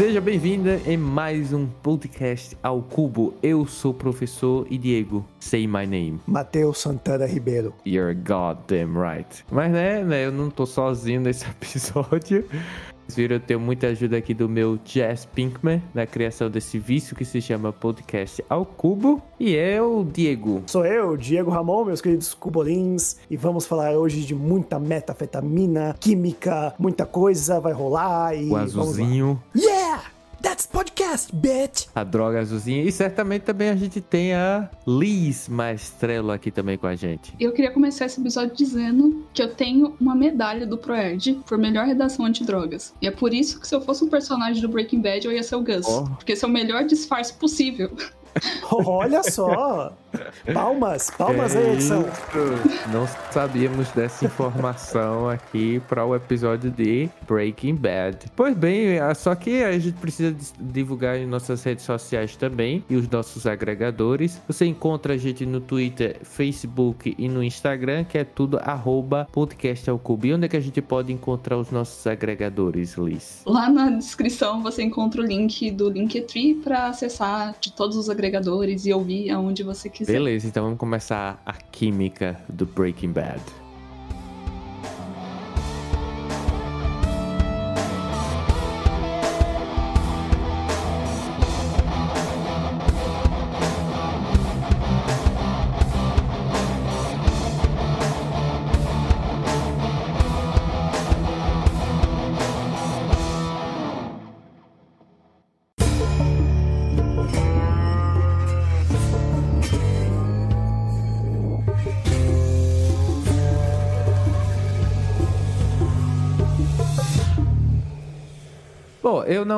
Seja bem-vinda em mais um podcast ao Cubo. Eu sou o professor e Diego. Say my name. Matheus Santana Ribeiro. You're goddamn right. Mas né, né, eu não tô sozinho nesse episódio. Vocês viram, eu tenho muita ajuda aqui do meu Jazz Pinkman na criação desse vício que se chama Podcast ao Cubo. E eu, Diego. Sou eu, Diego Ramon, meus queridos cubolins, e vamos falar hoje de muita metafetamina, química, muita coisa vai rolar e O azulzinho, Yeah! That's podcast, bitch! a droga azulzinha. E certamente também a gente tem a Liz Maestrelo aqui também com a gente. Eu queria começar esse episódio dizendo que eu tenho uma medalha do ProErd por melhor redação antidrogas. E é por isso que se eu fosse um personagem do Breaking Bad, eu ia ser o Gus. Oh. Porque esse é o melhor disfarce possível. Olha só! Palmas, palmas aí, edição. Isso. Não sabíamos dessa informação aqui para o episódio de Breaking Bad. Pois bem, é só que a gente precisa divulgar em nossas redes sociais também e os nossos agregadores. Você encontra a gente no Twitter, Facebook e no Instagram, que é tudo arroba podcast ao cubo. E onde é que a gente pode encontrar os nossos agregadores, Liz? Lá na descrição você encontra o link do Linktree para acessar de todos os agregadores e ouvir aonde você quiser. Beleza, então vamos começar a química do Breaking Bad.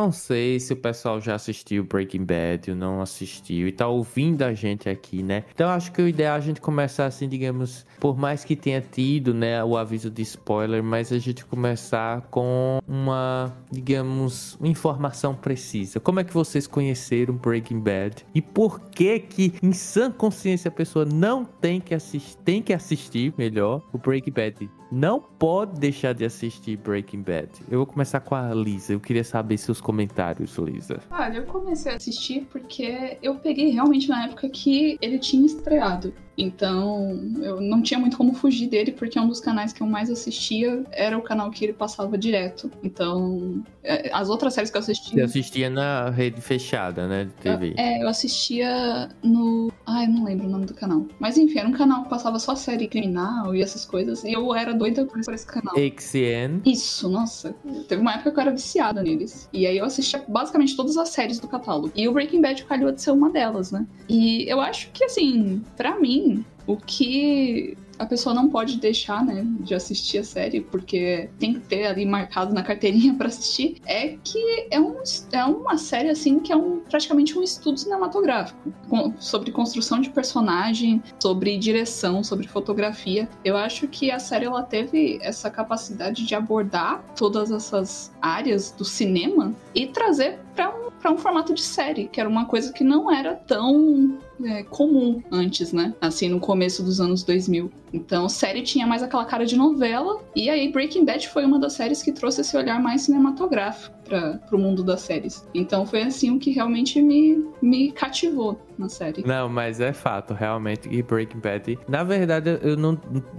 Não sei se o pessoal já assistiu Breaking Bad ou não assistiu e tá ouvindo a gente aqui, né? Então acho que o ideal é a gente começar assim, digamos, por mais que tenha tido, né, o aviso de spoiler, mas a gente começar com uma, digamos, informação precisa. Como é que vocês conheceram Breaking Bad e por que que em sã consciência a pessoa não tem que assistir, tem que assistir, melhor, o Breaking Bad? Não pode deixar de assistir Breaking Bad. Eu vou começar com a Lisa. Eu queria saber seus comentários, Lisa. Olha, eu comecei a assistir porque eu peguei realmente na época que ele tinha estreado. Então, eu não tinha muito como fugir dele, porque um dos canais que eu mais assistia era o canal que ele passava direto. Então, é, as outras séries que eu assistia. Você assistia na rede fechada, né, de TV. É, eu assistia no. Ai, não lembro o nome do canal. Mas enfim, era um canal que passava só série criminal e essas coisas. E eu era doida por esse canal. XN. Isso, nossa. Teve uma época que eu era viciada neles. E aí eu assistia basicamente todas as séries do catálogo. E o Breaking Bad calhou de ser uma delas, né? E eu acho que, assim, pra mim, o que a pessoa não pode deixar, né, de assistir a série, porque tem que ter ali marcado na carteirinha pra assistir, é que é, um, é uma série, assim, que é um, praticamente um estudo cinematográfico com- sobre construção de personagem, sobre direção, sobre fotografia. Eu acho que a série, ela teve essa capacidade de abordar todas essas áreas do cinema e trazer pra um, um formato de série, que era uma coisa que não era tão é, comum antes, né? Assim, no começo dos anos 2000. Então, série tinha mais aquela cara de novela, e aí Breaking Bad foi uma das séries que trouxe esse olhar mais cinematográfico para pro mundo das séries. Então, foi assim o que realmente me, me cativou na série. Não, mas é fato, realmente, que Breaking Bad. Na verdade, eu não,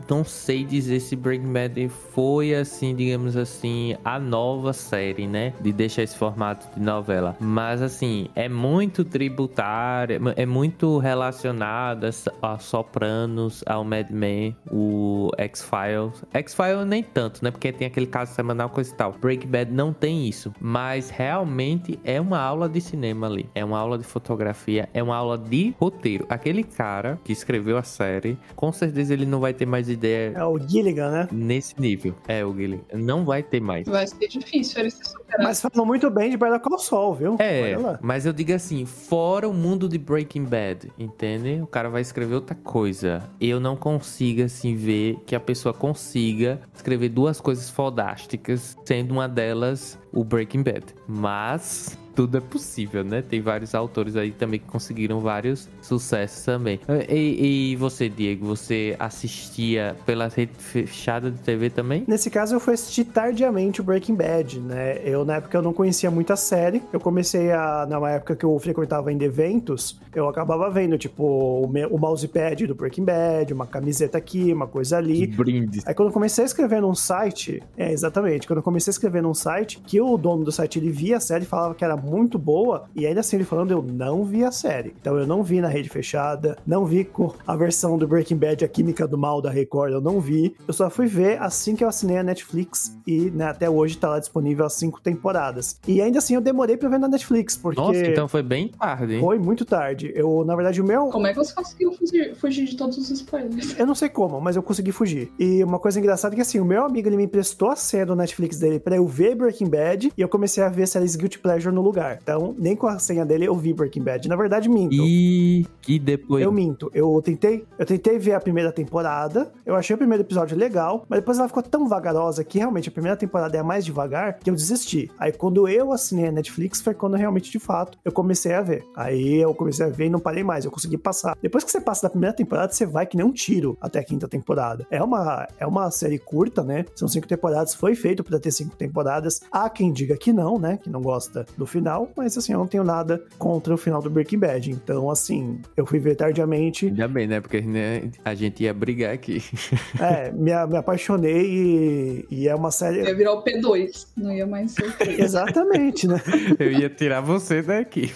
não sei dizer se Breaking Bad foi, assim, digamos assim, a nova série, né? De deixar esse formato de novela. Mas, assim, é muito tributária, é muito relacionada a Sopranos, ao Mad Men, o X-Files. X-Files nem tanto, né? Porque tem aquele caso semanal, coisa e tal. Breaking Bad não tem isso. Mas realmente é uma aula de cinema ali. É uma aula de fotografia, é uma aula de roteiro. Aquele cara que escreveu a série, com certeza ele não vai ter mais ideia É o Gilligan, né? nesse nível. É, o Guilherme. Não vai ter mais. Vai ser difícil ele se superar. Mas falou muito bem de Better Call Saul, viu? É, mas eu digo assim, fora o mundo de Breaking Bad, entende? O cara vai escrever outra coisa. Eu não consigo, assim, ver que a pessoa consiga escrever duas coisas fodásticas, sendo uma delas o Breaking Bad. Mas tudo é possível, né? Tem vários autores aí também que conseguiram vários sucessos também. E, e você, Diego, você assistia pela rede fechada de TV também? Nesse caso, eu fui assistir tardiamente o Breaking Bad, né? Eu, na época, eu não conhecia muito a série. Eu comecei a, numa época que eu frequentava em eventos, eu acabava vendo, tipo, o, me- o mousepad do Breaking Bad, uma camiseta aqui, uma coisa ali. Brindes. Aí quando eu comecei a escrever num site, é exatamente, quando eu comecei a escrever num site, que o dono do site ele via a série e falava que era muito boa, e ainda assim ele falando, eu não vi a série. Então eu não vi na rede fechada, não vi com a versão do Breaking Bad, a Química do Mal da Record, eu não vi. Eu só fui ver assim que eu assinei a Netflix e né, até hoje tá lá disponível as cinco temporadas. E ainda assim eu demorei pra ver na Netflix, porque Nossa, então foi bem tarde, hein? foi muito tarde. Eu, na verdade, o meu. Como é que você conseguiu fugir, fugir de todos os spoilers? Eu não sei como, mas eu consegui fugir. E uma coisa engraçada é que assim, o meu amigo ele me emprestou a senha do Netflix dele pra eu ver Breaking Bad e eu comecei a ver séries Guilty Pleasure no lugar. Então, nem com a senha dele eu vi Breaking Bad. Na verdade, minto. E que depois. Eu minto. Eu tentei, eu tentei ver a primeira temporada. Eu achei o primeiro episódio legal, mas depois ela ficou tão vagarosa que realmente a primeira temporada é a mais devagar que eu desisti. Aí quando eu assinei a Netflix foi quando realmente de fato eu comecei a ver. Aí eu comecei a ver e não parei mais. Eu consegui passar. Depois que você passa da primeira temporada, você vai que nem um tiro até a quinta temporada. É uma é uma série curta, né? São cinco temporadas. Foi feito pra ter cinco temporadas. Há quem diga que não, né? Que não gosta do final, mas assim eu não tenho nada contra o final do Breaking Bad. Então assim, eu fui ver tardiamente. Ainda bem, né? Porque né, a gente ia brigar aqui. É, me, me apaixonei e, e é uma série. Ia virar o P2, não ia mais ser o P3. Exatamente, né? Eu ia tirar você daqui.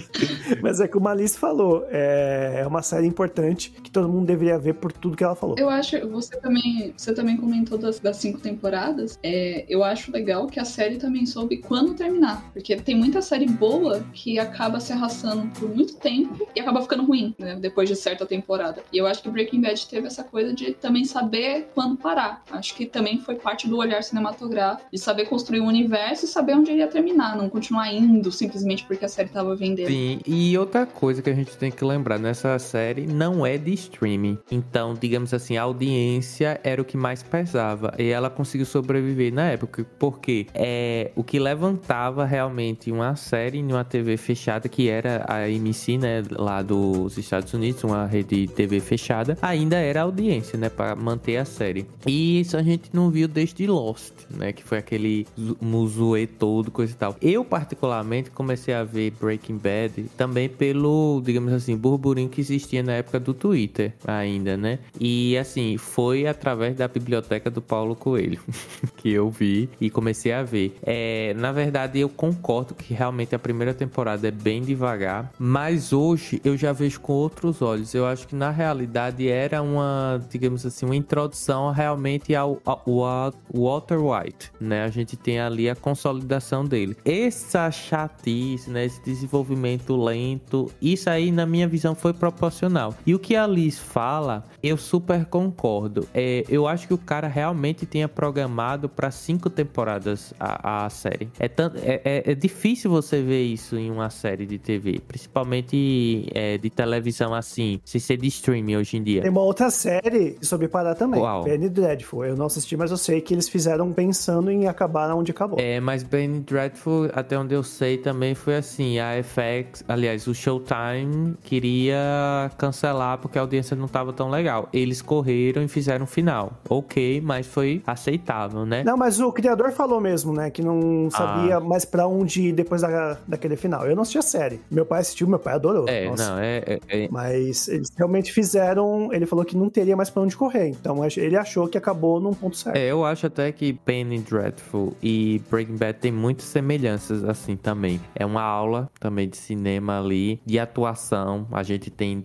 Mas é que o Malice falou, é, é uma série importante que todo mundo deveria ver por tudo que ela falou. Eu acho, você também, você também comentou das, das cinco temporadas. É, eu acho legal que a série também soube quando terminar. Porque tem muita série boa que acaba se arrastando por muito tempo e acaba ficando ruim, né? Depois de certa temporada. E eu acho que Breaking Bad teve essa coisa de também saber quando parar. Acho que também foi parte do olhar cinematográfico, de saber construir um universo e saber onde ele ia terminar, não continuar indo simplesmente porque a série tava vendendo. Sim, e outra coisa que a gente tem que lembrar nessa série não é de streaming. Então, digamos assim, a audiência era o que mais pesava. E ela conseguiu sobreviver na época. Porque é, o que levantava realmente uma série em uma TV fechada, que era a AMC, né? Lá dos Estados Unidos, uma rede TV fechada, ainda era audiência, né? Pra manter a série. E isso a gente não viu desde Lost, né? Que foi aquele zu- muzuê todo, coisa e tal. Eu, particularmente, comecei a ver Breaking Bad também pelo, digamos assim, burburinho que existia na época do Twitter ainda, né? E assim, foi através da biblioteca do Paulo Coelho que eu vi e comecei a ver. É, na verdade, eu concordo que realmente a primeira temporada é bem devagar, mas hoje eu já vejo com outros olhos. Eu acho que na realidade era uma, digamos assim, uma introdução realmente ao, ao, ao Walter White, né? A gente tem ali a consolidação dele. Essa chatice, né? Esse desenvolvimento lento, isso aí na minha visão foi proporcional. E o que a Liz fala, eu super concordo. É, eu acho que o cara realmente tinha programado para cinco temporadas a, a série. É, tanto, é, é, é difícil você ver isso em uma série de TV, principalmente é, de televisão assim, sem ser de streaming hoje em dia. Tem uma outra série sobre parar também, Qual? Penny Dreadful. Eu não assisti, mas eu sei que eles fizeram pensando em acabar onde acabou. É, mas Ben Dreadful, até onde eu sei, também foi assim. A FX, aliás, o Showtime queria cancelar porque a audiência não tava tão legal. Eles correram e fizeram um final. Ok, mas foi aceitável, né? Não, mas o criador falou mesmo, né? Que não sabia mais pra onde ir depois da, daquele final. Eu não assisti a série. Meu pai assistiu, meu pai adorou. É, Nossa. não, é, é- é- Mas eles realmente fizeram. Ele falou que não teria mais pra onde correr. Então ele achou que acabou num ponto certo. É, eu acho até que Penny Dreadful e Breaking Bad tem muitas semelhanças assim também. É uma aula também de cinema ali, de atuação. A gente tem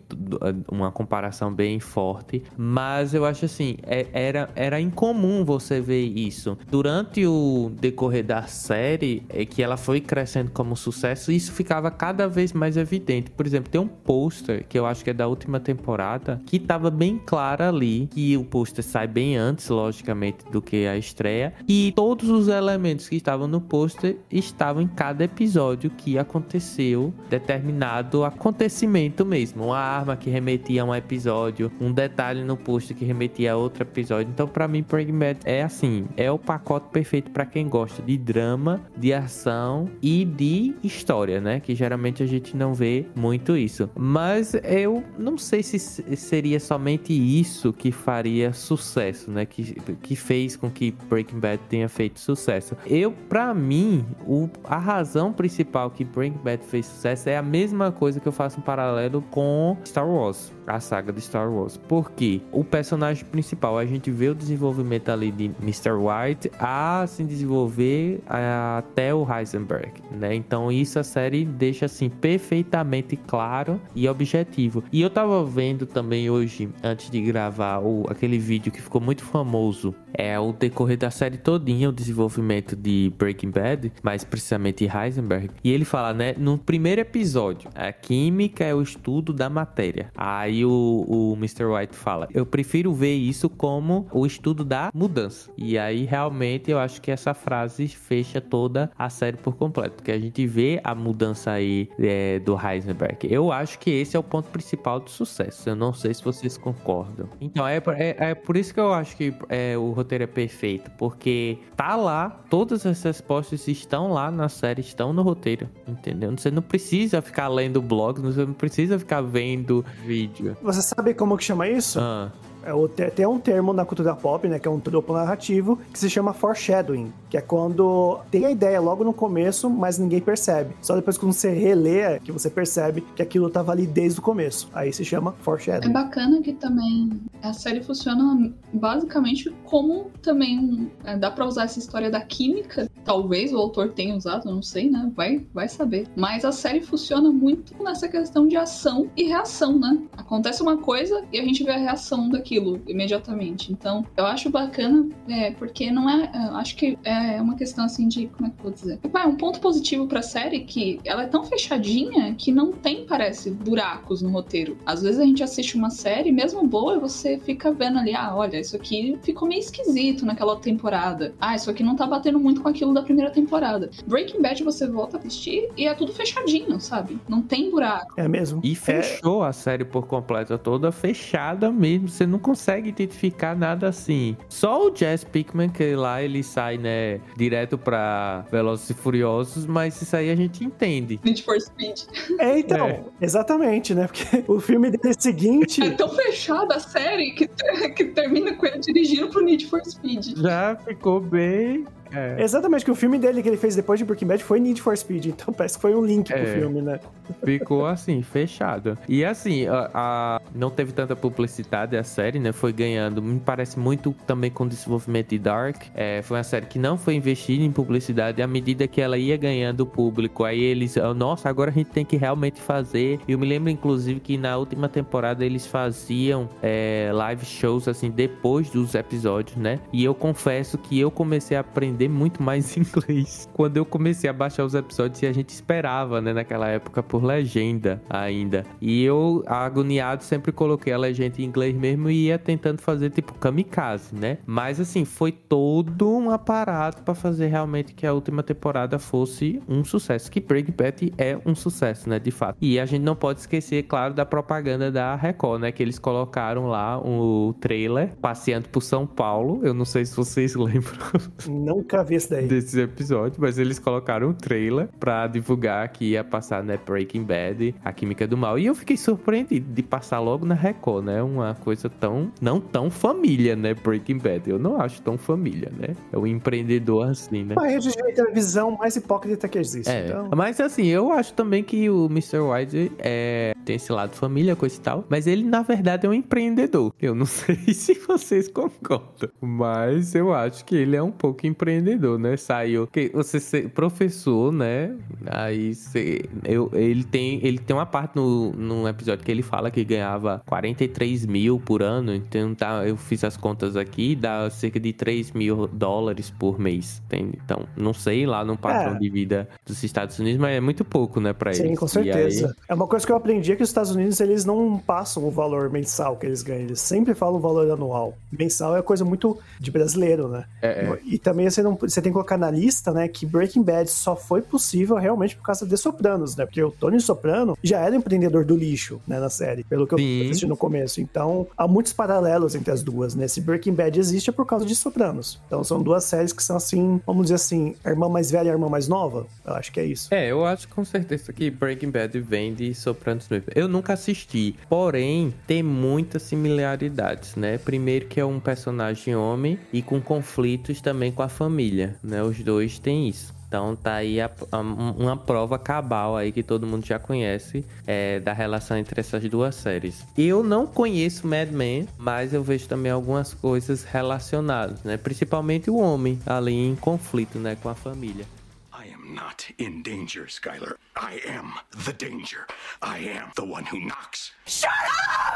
uma comparação bem forte, mas eu acho assim, é- era, era incomum você ver isso. Durante o decorrer da série, é que ela foi crescendo como sucesso, isso ficava cada vez mais evidente. Por exemplo, tem um pôster que eu acho que é da última temporada, que tava bem claro ali, que o pôster sai bem antes, logicamente, do que a estreia, e todos os elementos que estavam no pôster estavam em cada episódio que aconteceu determinado acontecimento mesmo. Uma arma que remetia a um episódio, um detalhe no pôster que remetia a outro episódio. Então, pra mim, Bad é assim, é o pacote perfeito pra quem gosta de drama, de ação e de história, né? Que geralmente a gente não vê muito isso. Mas eu não sei se se- seria somente isso que faria sucesso, né? Que, que fez com que Breaking Bad tenha feito sucesso. Eu, pra mim, o, a razão principal que Breaking Bad fez sucesso é a mesma coisa que eu faço um paralelo com Star Wars, a saga de Star Wars. Porque o personagem principal, a gente vê o desenvolvimento ali de Mr. White a se desenvolver até o Heisenberg, né? Então isso a série deixa assim perfeitamente claro e objetivo. E eu tava vendo também hoje, antes de gravar o, aquele vídeo que ficou muito famoso, é o decorrer da série todinha, o desenvolvimento de Breaking Bad, mais precisamente Heisenberg. E ele fala, né, no primeiro episódio, a química é o estudo da matéria. Aí o, o Mr. White fala, eu prefiro ver isso como o estudo da mudança. E aí realmente eu acho que essa frase fecha toda a série por completo, porque a gente vê a mudança aí é, do Heisenberg. Eu acho que esse é o ponto principal do sucesso. Eu não sei se vocês concordam. Então é, por- é, é por isso que eu acho que é, o roteiro é perfeito, porque tá lá, todas as respostas estão lá na série, estão no roteiro, entendeu? Você não precisa ficar lendo blogs, você não precisa ficar vendo vídeo. Você sabe como que chama isso? Ah, É um termo na cultura pop, né, que é um tropo narrativo, que se chama foreshadowing, que é quando tem a ideia logo no começo, mas ninguém percebe. Só depois quando você relê é que você percebe que aquilo tava ali desde o começo. Aí se chama É foreshadowing. bacana que também a série funciona basicamente como também é, dá pra usar essa história da química. Talvez o autor tenha usado, não sei, né? Vai, vai saber. Mas a série funciona muito nessa questão de ação e reação, né? Acontece uma coisa e a gente vê a reação daquilo imediatamente. Então, eu acho bacana, é, porque não é. é, Acho que é uma questão assim de. Como é que eu vou dizer? Tipo, é um ponto positivo pra série que ela é tão fechadinha que não tem, parece, buracos no roteiro. Às vezes a gente assiste uma série, mesmo boa, e você fica vendo ali, ah, olha, isso aqui ficou meio esquisito naquela temporada. Ah, isso aqui não tá batendo muito com aquilo da primeira temporada. Breaking Bad você volta a assistir e é tudo fechadinho, sabe? Não tem buraco. É mesmo? E fechou a série por completo, toda fechada mesmo. Você não consegue identificar nada assim. Só o Jazz Pickman, que lá ele sai, né, direto pra Velozes e Furiosos, mas isso aí a gente entende. Need for Speed. É, então, É. exatamente, né? Porque o filme dele seguinte. É tão fechada a série que, que termina com ele dirigindo pro Need for Speed. Já ficou bem. É. Exatamente, que o filme dele que ele fez depois de Breaking Bad foi Need for Speed, então parece que foi um link pro É. filme, né? Ficou assim, fechado. E assim, a, a- não teve tanta publicidade a série, né? Foi ganhando. Me parece muito também com o desenvolvimento de Dark. É, foi uma série que não foi investida em publicidade. À medida que ela ia ganhando público, aí eles, ah, nossa, agora a gente tem que realmente fazer. Eu me lembro, inclusive, que na última temporada eles faziam é, live shows assim depois dos episódios, né? E eu confesso que eu comecei a aprender muito mais inglês quando eu comecei a baixar os episódios a gente esperava, né, naquela época por legenda ainda. E eu, agoniado, sempre coloquei a legenda em inglês mesmo e ia tentando fazer tipo kamikaze, né? Mas assim, foi todo um aparato pra fazer realmente que a última temporada fosse um sucesso. Que Breaking Bad é um sucesso, né, de fato. E a gente não pode esquecer, claro, da propaganda da Record, né, que eles colocaram lá o trailer passeando por São Paulo. Eu não sei se vocês lembram. Não Nunca vi isso daí. desses episódios, mas eles colocaram um trailer pra divulgar que ia passar, né, Breaking Bad, A Química do Mal. E eu fiquei surpreendido de passar logo na Record, né? Uma coisa tão, não tão família, né, Breaking Bad. Eu não acho tão família, né? É um empreendedor assim, né? Uma rede de televisão mais hipócrita que existe. É, Então, mas assim, eu acho também que o Mr. White é, tem esse lado família, coisa e tal, mas ele na verdade é um empreendedor. Eu não sei se vocês concordam, mas eu acho que ele é um pouco empreendedor, né? Saiu, que você ser professor, né? Aí você, eu, ele tem, ele tem uma parte no, no episódio que ele fala que ganhava 43 mil por ano, então tá, eu fiz as contas aqui, dá cerca de 3 mil dólares por mês, entende? Então, não sei lá no padrão É. de vida dos Estados Unidos, mas é muito pouco, né, pra Sim, eles. com certeza. aí- É uma coisa que eu aprendi é que os Estados Unidos eles não passam o valor mensal que eles ganham, eles sempre falam o valor anual. Mensal é coisa muito de brasileiro, né? É, é. E também você, não, você tem que colocar na lista, né, que Breaking Bad só foi possível realmente por causa de Sopranos, né? Porque o Tony Soprano já era empreendedor do lixo, né, na série, pelo que Sim. eu assisti no começo. Então, há muitos paralelos entre as duas, né? Se Breaking Bad existe é por causa de Sopranos. Então, são duas séries que são assim, vamos dizer assim, a irmã mais velha e a irmã mais nova. Eu acho que é isso. É, eu acho com certeza que Breaking Bad vem de Sopranos mesmo. Eu nunca assisti, porém tem muitas similaridades, né? Primeiro que é um personagem homem e com conflitos também com a família, né? Os dois têm isso. Então tá aí a- a- uma prova cabal aí que todo mundo já conhece é, da relação entre essas duas séries. Eu não conheço Mad Men, mas eu vejo também algumas coisas relacionadas, né? Principalmente o homem ali em conflito, né, com a família. I am not in danger, Skylar. I am the danger. I am the one who knocks. Shut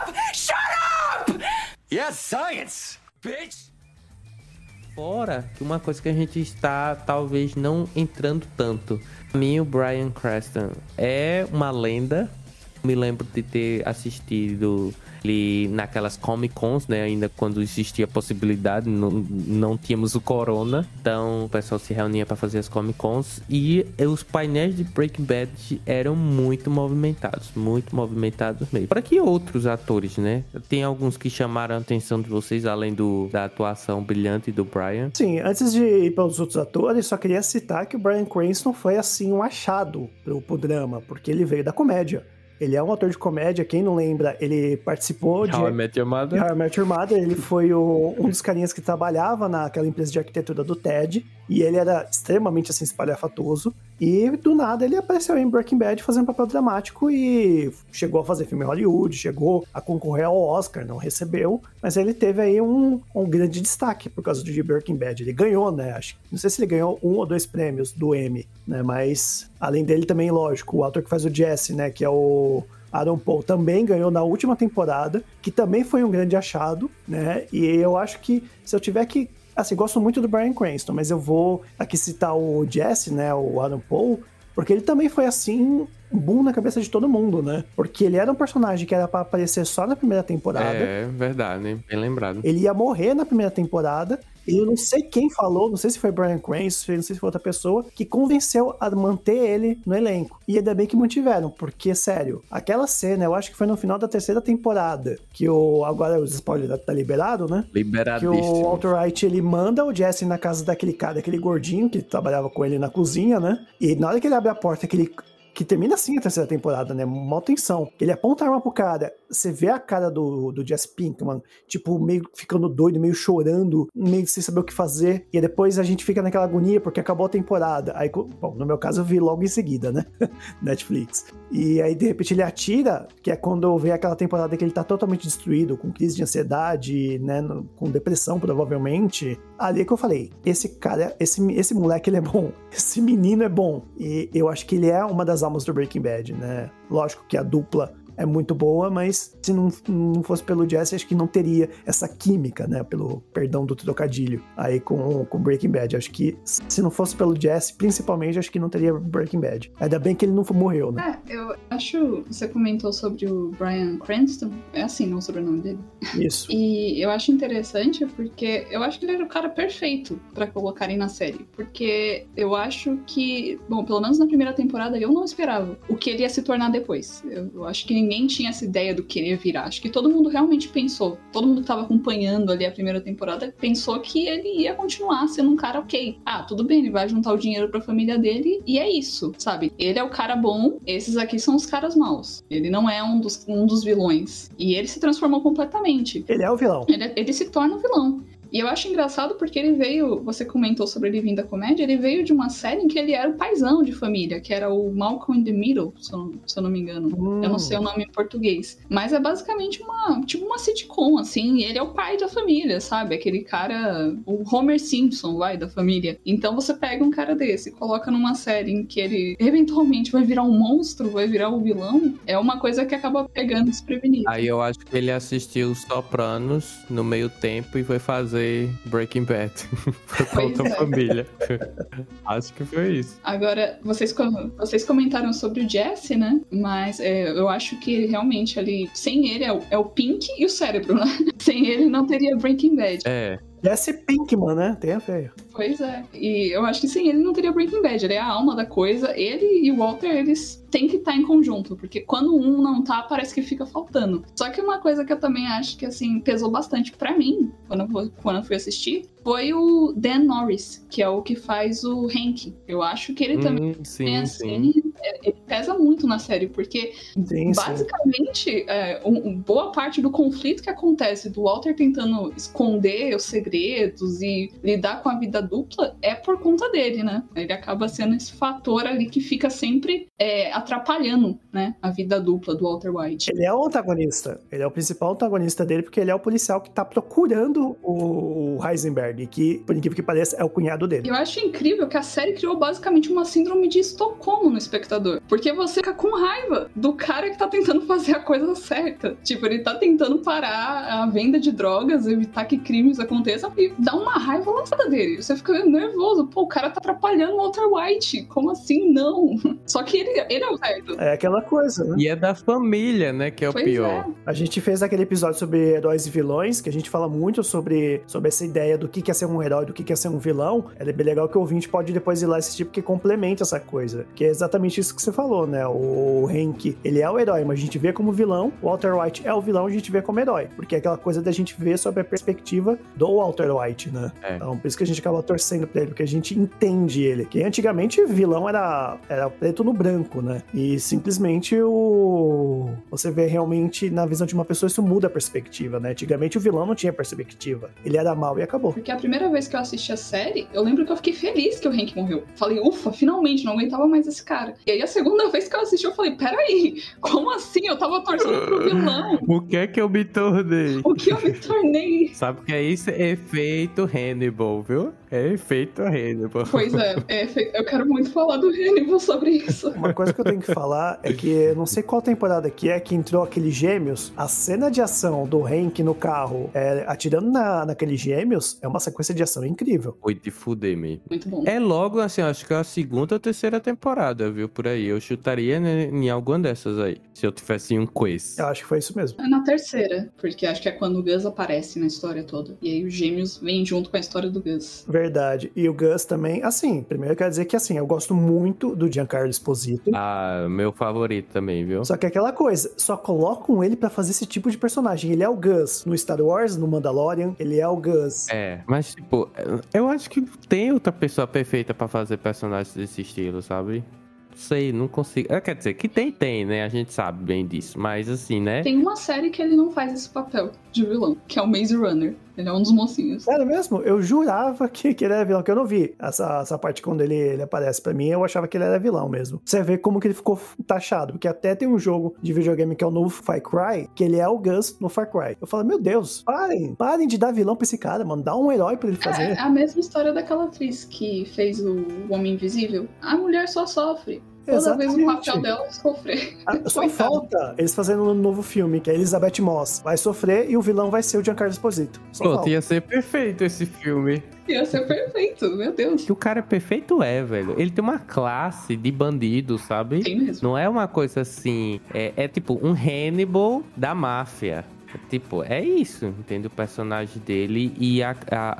up! Shut up! Yes, science, bitch! Fora que uma coisa que a gente está talvez não entrando tanto. Pra mim, o Brian Cranston é uma lenda. Me lembro de ter assistido ele naquelas Comic Cons, né? Ainda quando existia a possibilidade, não, não tínhamos o Corona. Então o pessoal se reunia para fazer as Comic Cons. E os painéis de Breaking Bad eram muito movimentados. Muito movimentados mesmo. Para que outros atores, né? Tem alguns que chamaram a atenção de vocês, além do, da atuação brilhante do Brian. Sim, antes de ir para os outros atores, só queria citar que o Brian Cranston foi assim um achado pro, pro drama, porque ele veio da comédia. Ele é um ator de comédia, quem não lembra, ele participou de How I Met Your Mother. How I Met Your Mother, ele foi o- um dos carinhas que trabalhava naquela empresa de arquitetura do TED, e ele era extremamente assim espalhafatoso, e do nada ele apareceu em Breaking Bad fazendo papel dramático e chegou a fazer filme em Hollywood, chegou a concorrer ao Oscar, não recebeu, mas ele teve aí um, um grande destaque por causa de Breaking Bad. Ele ganhou, né? Acho, não sei se ele ganhou um ou dois prêmios do Emmy, né? Mas além dele também, lógico, o ator que faz o Jesse, né? Que é o Aaron Paul também ganhou na última temporada, que também foi um grande achado, né? E eu acho que se eu tiver que. Assim, gosto muito do Brian Cranston, mas eu vou aqui citar o Jesse, né? O Aaron Paul, porque ele também foi assim. Um boom na cabeça de todo mundo, né? Porque ele era um personagem que era pra aparecer só na primeira temporada. É, verdade, hein? bem lembrado. Ele ia morrer na primeira temporada. E eu não sei quem falou, não sei se foi Brian Cranston, não sei se foi outra pessoa, que convenceu a manter ele no elenco. E ainda bem que mantiveram, porque, sério, aquela cena, eu acho que foi no final da terceira temporada, que o. Agora os spoilers tá liberado, né? Que o. Walter White ele manda o Jesse na casa daquele cara, daquele gordinho que trabalhava com ele na cozinha, né? E na hora que ele abre a porta, aquele. Que termina assim a terceira temporada, né? Mó tensão. Ele aponta a arma pro cara. Você vê a cara do, do Jesse Pinkman, tipo, meio ficando doido, meio chorando, meio sem saber o que fazer. E depois a gente fica naquela agonia porque acabou a temporada. Aí, bom, no meu caso eu vi logo em seguida, né? Netflix. E aí, de repente, ele atira, que é quando eu vejo aquela temporada que ele tá totalmente destruído, com crise de ansiedade, né? Com depressão, provavelmente. Ali é que eu falei: esse cara, esse, esse moleque, ele é bom. Esse menino é bom. E eu acho que ele é uma das almas do Breaking Bad, né? Lógico que a dupla é muito boa, mas se não, não fosse pelo Jesse, acho que não teria essa química, né? Pelo perdão do trocadilho aí com, com Breaking Bad. Acho que se não fosse pelo Jesse, principalmente, acho que não teria Breaking Bad. Ainda bem que ele não morreu, né? É, eu acho. Você comentou sobre o Brian Cranston. É assim, não o sobrenome dele. Isso. E eu acho interessante porque eu acho que ele era o cara perfeito pra colocarem na série. Porque eu acho que, bom, pelo menos na primeira temporada eu não esperava o que ele ia se tornar depois. Eu, eu acho que ninguém tinha essa ideia do querer virar. Acho que todo mundo realmente pensou. Todo mundo que tava acompanhando ali a primeira temporada pensou que ele ia continuar sendo um cara ok. Ah, tudo bem, ele vai juntar o dinheiro pra família dele e é isso, sabe? Ele é o cara bom, esses aqui são os caras maus. Ele não é um dos, um dos vilões. E ele se transformou completamente. Ele é o vilão. Ele, ele se torna um vilão. E eu acho engraçado porque ele veio, você comentou sobre ele vindo da comédia, ele veio de uma série em que ele era o paizão de família, que era o Malcolm in the Middle, se eu não, se eu não me engano. Hum. Eu não sei o nome em português. Mas é basicamente uma, tipo uma sitcom, assim, ele é o pai da família, sabe? Aquele cara, o Homer Simpson, vai, da família. Então você pega um cara desse, coloca numa série em que ele eventualmente vai virar um monstro, vai virar um vilão, é uma coisa que acaba pegando desprevenido. Aí eu acho que ele assistiu os Sopranos no meio tempo e foi fazer Breaking Bad Pois outra é. família. acho que foi isso. Agora, vocês, vocês comentaram sobre o Jesse, né? Mas é, eu acho que realmente ali, sem ele é o, é o Pink e o cérebro, né? Sem ele não teria Breaking Bad. É, Jesse Pinkman, né? Tem a feia. Pois é. E eu acho que sem ele não teria Breaking Bad. Ele é a alma da coisa. Ele e o Walter, eles têm que estar em conjunto, porque quando um não tá, parece que fica faltando. Só que uma coisa que eu também acho que, assim, pesou bastante pra mim, quando eu, quando eu fui assistir, foi o Dan Norris, que é o que faz o Hank. Eu acho que ele também, hum, sim, assim, sim. é- ele pesa muito na série, porque Sim, sim. Basicamente, é, um- boa parte do conflito que acontece do Walter tentando esconder os segredos e lidar com a vida dupla é por conta dele, né? Ele acaba sendo esse fator ali que fica sempre é, atrapalhando, né, a vida dupla do Walter White. Ele é o antagonista. Ele é o principal antagonista dele, porque ele é o policial que tá procurando o Heisenberg, que, por incrível que pareça, é o cunhado dele. Eu acho incrível que a série criou basicamente uma síndrome de Estocolmo no espectador. Porque você fica com raiva do cara que tá tentando fazer a coisa certa. Tipo, ele tá tentando parar a venda de drogas, evitar que crimes aconteçam e dá uma raiva lançada dele. Você fica nervoso. Pô, o cara tá atrapalhando o Walter White. Como assim? Não. Só que ele, ele é o certo. É aquela coisa, né? E é da família, né? Que é o Pois pior. é. A gente fez aquele episódio sobre heróis e vilões, que a gente fala muito sobre, sobre essa ideia do que que é ser um herói, do que que é ser um vilão. É bem legal que o ouvinte pode depois ir lá assistir, porque complementa essa coisa. Que é exatamente isso que você falou, né? O Hank, ele é o herói, mas a gente vê como vilão. O Walter White é o vilão, a gente vê como herói. Porque é aquela coisa da gente ver sobre a perspectiva do Walter White, né? É. Então, por isso que a gente acaba torcendo pra ele, porque a gente entende ele. Que antigamente vilão era, era preto no branco, né? E simplesmente o. Você vê realmente na visão de uma pessoa, isso muda a perspectiva, né? Antigamente o vilão não tinha perspectiva. Ele era mal e acabou. Porque a primeira vez que eu assisti a série, eu lembro que eu fiquei feliz que o Hank morreu. Falei, ufa, finalmente, não aguentava mais esse cara. E aí a segunda vez que eu assisti, eu falei, peraí, como assim? Eu tava torcendo pro vilão. O que é que eu me tornei? O que eu me tornei? Sabe que é isso? É efeito Hannibal, viu? É efeito Hannibal. Pois é, é, eu quero muito falar do Hannibal sobre isso. Uma coisa que eu tenho que falar é que eu não sei qual temporada que é que entrou aqueles gêmeos. A cena de ação do Hank no carro é, atirando na, naqueles gêmeos é uma sequência de ação incrível. Foi de fuder mesmo. Muito bom. É logo, assim, acho que é a segunda ou terceira temporada, viu? Por aí. Eu chutaria né, em alguma dessas aí. Se eu tivesse um quiz. Eu acho que foi isso mesmo. É na terceira, porque acho que é quando o Gus aparece na história toda. E aí os gêmeos vêm junto com a história do Gus. Verdade. E o Gus também, assim, primeiro eu quero dizer que assim, eu gosto muito do Giancarlo Esposito. Ah, meu favorito também, viu? Só que é aquela coisa, só colocam ele pra fazer esse tipo de personagem. Ele é o Gus no Star Wars, no Mandalorian, ele é o Gus. É, mas tipo, eu acho que tem outra pessoa perfeita pra fazer personagens desse estilo, sabe? Não sei, não consigo. É, quer dizer, que tem, tem, né? A gente sabe bem disso. Mas assim, né? Tem uma série que ele não faz esse papel de vilão, que é o Maze Runner. Ele é um dos mocinhos. Sério mesmo? Eu jurava que, que ele era vilão, que eu não vi essa, essa parte quando ele, ele aparece pra mim, eu achava que ele era vilão mesmo. Você vê como que ele ficou taxado, porque até tem um jogo de videogame que é o novo Far Cry, que ele é o Gus no Far Cry. Eu falo, meu Deus, parem, parem de dar vilão pra esse cara, mano, dá um herói pra ele É, fazer. é a mesma história daquela atriz que fez o Homem Invisível. A mulher só sofre. Toda vez o Exatamente. papel dela é sofrer. Ah, Só falta eles fazendo um novo filme, que é Elizabeth Moss. Vai sofrer e o vilão vai ser o Giancarlo Esposito. Só Pronto, falta. ia ser perfeito esse filme. Ia ser perfeito, meu Deus. Que o cara é perfeito é, velho. Ele tem uma classe de bandido, sabe? Tem mesmo. Não é uma coisa assim. É, é tipo um Hannibal da máfia. Tipo, é isso, entende? O personagem dele e a, a,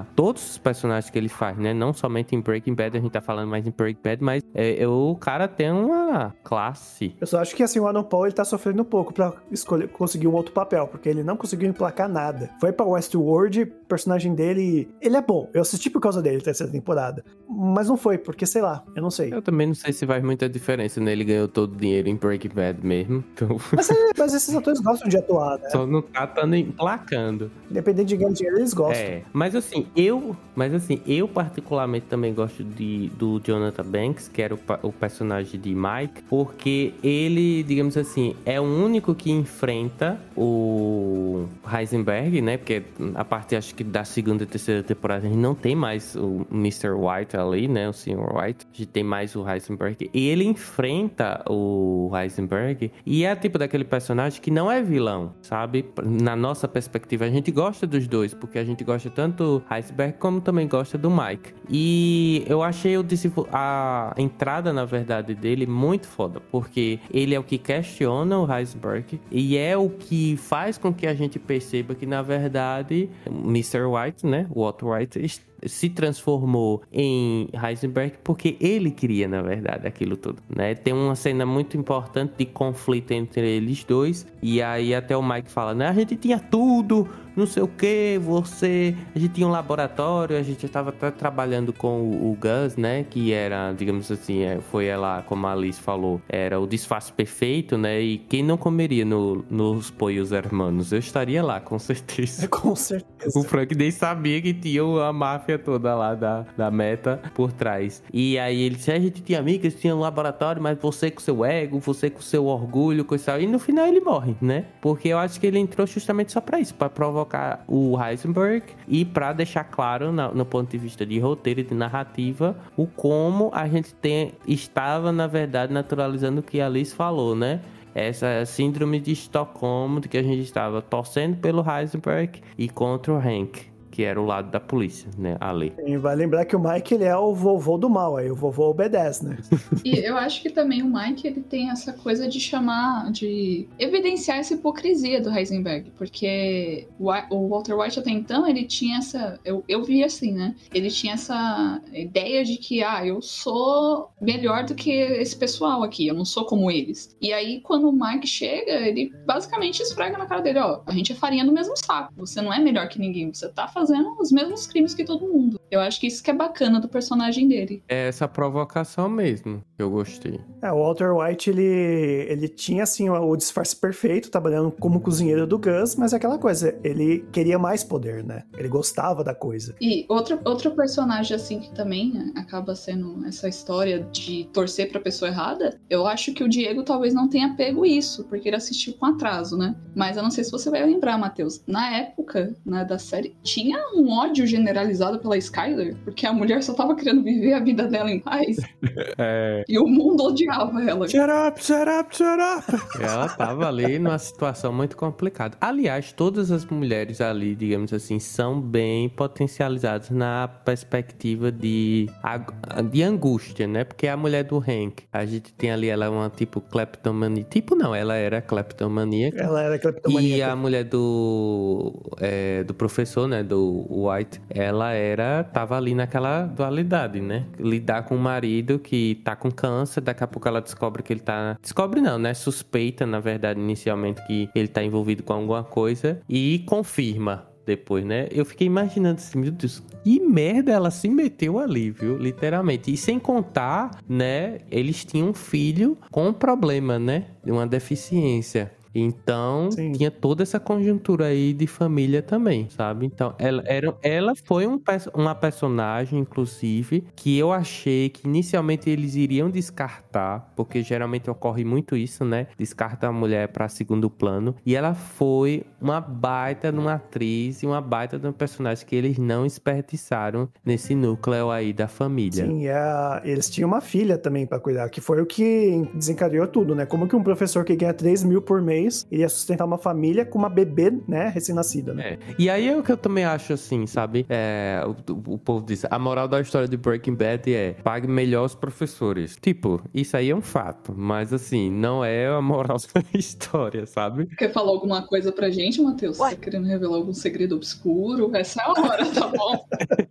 a- todos os personagens que ele faz, né? Não somente em Breaking Bad, a gente tá falando mais em Breaking Bad, mas é, o cara tem uma classe. Eu só acho que assim, o Adam Paul ele tá sofrendo um pouco pra escolher, conseguir um outro papel, porque ele não conseguiu emplacar nada. Foi pra Westworld, o personagem dele. Ele é bom. Eu assisti por causa dele, terceira temporada. Mas não foi, porque sei lá, eu não sei. Eu também não sei se faz muita diferença, né? Ele ganhou todo o dinheiro em Breaking Bad mesmo. Então, Mas, é- mas esses atores gostam de atuar, né? só não tá tando emplacando. Independente de ganhar dinheiro, eles gostam. É, mas assim, eu, mas assim, eu particularmente também gosto de, do Jonathan Banks, que era o, o personagem de Mike, porque ele, digamos assim, é o único que enfrenta o Heisenberg, né? Porque a partir, acho que da segunda e terceira temporada, a gente não tem mais o Mr. White ali, né? O Sr. White. A gente tem mais o Heisenberg. E ele enfrenta o Heisenberg e é tipo daquele personagem que não é vilão, sabe? Na nossa perspectiva, a gente gosta dos dois, porque a gente gosta tanto do Heisenberg como também gosta do Mike. E eu achei o a entrada, na verdade, dele muito foda, porque ele é o que questiona o Heisenberg e é o que faz com que a gente perceba que, na verdade, Mr. White, né? O White se transformou em Heisenberg porque ele queria, na verdade, aquilo tudo, né? Tem uma cena muito importante de conflito entre eles dois e aí até o Mike fala, né? A gente tinha tudo, não sei o que, você... A gente tinha um laboratório, a gente estava até trabalhando com o, o Gus, né? Que era, digamos assim, é, foi ela, como a Alice falou, era o disfarce perfeito, né? E quem não comeria no, nos Poios Hermanos? Eu estaria lá, com certeza. Com certeza. O Frank nem sabia que tinha a máfia toda lá da, da meta por trás. E aí ele disse: a gente tinha amigas, tinha um laboratório, mas você com seu ego, você com seu orgulho, coisa. E no final ele morre, né? Porque eu acho que ele entrou justamente só pra isso, pra provocar o Heisenberg e pra deixar claro, no ponto de vista de roteiro e de narrativa, o como a gente tem, estava, na verdade, naturalizando o que a Alice falou, né? essa síndrome de Estocolmo de que a gente estava torcendo pelo Heisenberg e contra o Hank, que era o lado da polícia, né, ali. E vai lembrar que o Mike ele é o vovô do mal, aí o vovô obedece, né? E eu acho que também o Mike ele tem essa coisa de chamar, de evidenciar essa hipocrisia do Heisenberg, porque o Walter White até então ele tinha essa, eu, eu vi assim, né? Ele tinha essa ideia de que ah, eu sou melhor do que esse pessoal aqui, eu não sou como eles. E aí quando o Mike chega, ele basicamente esfrega na cara dele, ó, a gente é farinha do mesmo saco. Você não é melhor que ninguém, você tá fazendo os mesmos crimes que todo mundo. Eu acho que isso que é bacana do personagem dele. É essa provocação mesmo que eu gostei. É, o Walter White, ele, ele tinha, assim, o disfarce perfeito, trabalhando como cozinheiro do Gus, mas é aquela coisa, ele queria mais poder, né? Ele gostava da coisa. E outro, outro personagem, assim, que também né, acaba sendo essa história de torcer pra pessoa errada, eu acho que o Diego talvez não tenha pego isso, porque ele assistiu com atraso, né? Mas eu não sei se você vai lembrar, Matheus. Na época né, da série, tinha um ódio generalizado pela Skyler, porque a mulher só tava querendo viver a vida dela em paz, É. e o mundo odiava ela. Shut up, shut up, shut up. Ela tava ali numa situação muito complicada. Aliás, todas as mulheres ali, digamos assim, são bem potencializadas na perspectiva de, de angústia, né? Porque a mulher do Hank, a gente tem ali ela é uma tipo kleptomania. Tipo não, ela era kleptomaníaca. Ela era E cleptomaníaca. a mulher do, é, do professor, né, do White, ela era, tava ali naquela dualidade, né? Lidar com o marido que tá com câncer, daqui a pouco ela descobre que ele tá... Descobre não, né? Suspeita, na verdade, inicialmente, que ele tá envolvido com alguma coisa e confirma depois, né? Eu fiquei imaginando assim, meu Deus, que merda ela se meteu ali, viu? Literalmente. E sem contar, né? Eles tinham um filho com um problema, né? De uma deficiência. Então, Sim. tinha toda essa conjuntura aí de família também, sabe? Então, ela, era, ela foi um, uma personagem, inclusive, que eu achei que inicialmente eles iriam descartar, porque geralmente ocorre muito isso, né? Descarta a mulher pra segundo plano. E ela foi uma baita de uma atriz e uma baita de um personagem que eles não desperdiçaram nesse núcleo aí da família. Sim, e a- eles tinham uma filha também pra cuidar, que foi o que desencadeou tudo, né? Como que um professor que ganha 3 mil por mês mês, iria sustentar uma família com uma bebê, né, recém-nascida, né? É. E aí é o que eu também acho assim, sabe? É, o, o povo diz, a moral da história de Breaking Bad é pague melhor os professores. Tipo, isso aí é um fato, mas assim, não é a moral da história, sabe? Quer falar alguma coisa pra gente, Matheus? Tá querendo revelar algum segredo obscuro? Essa é a hora, tá bom?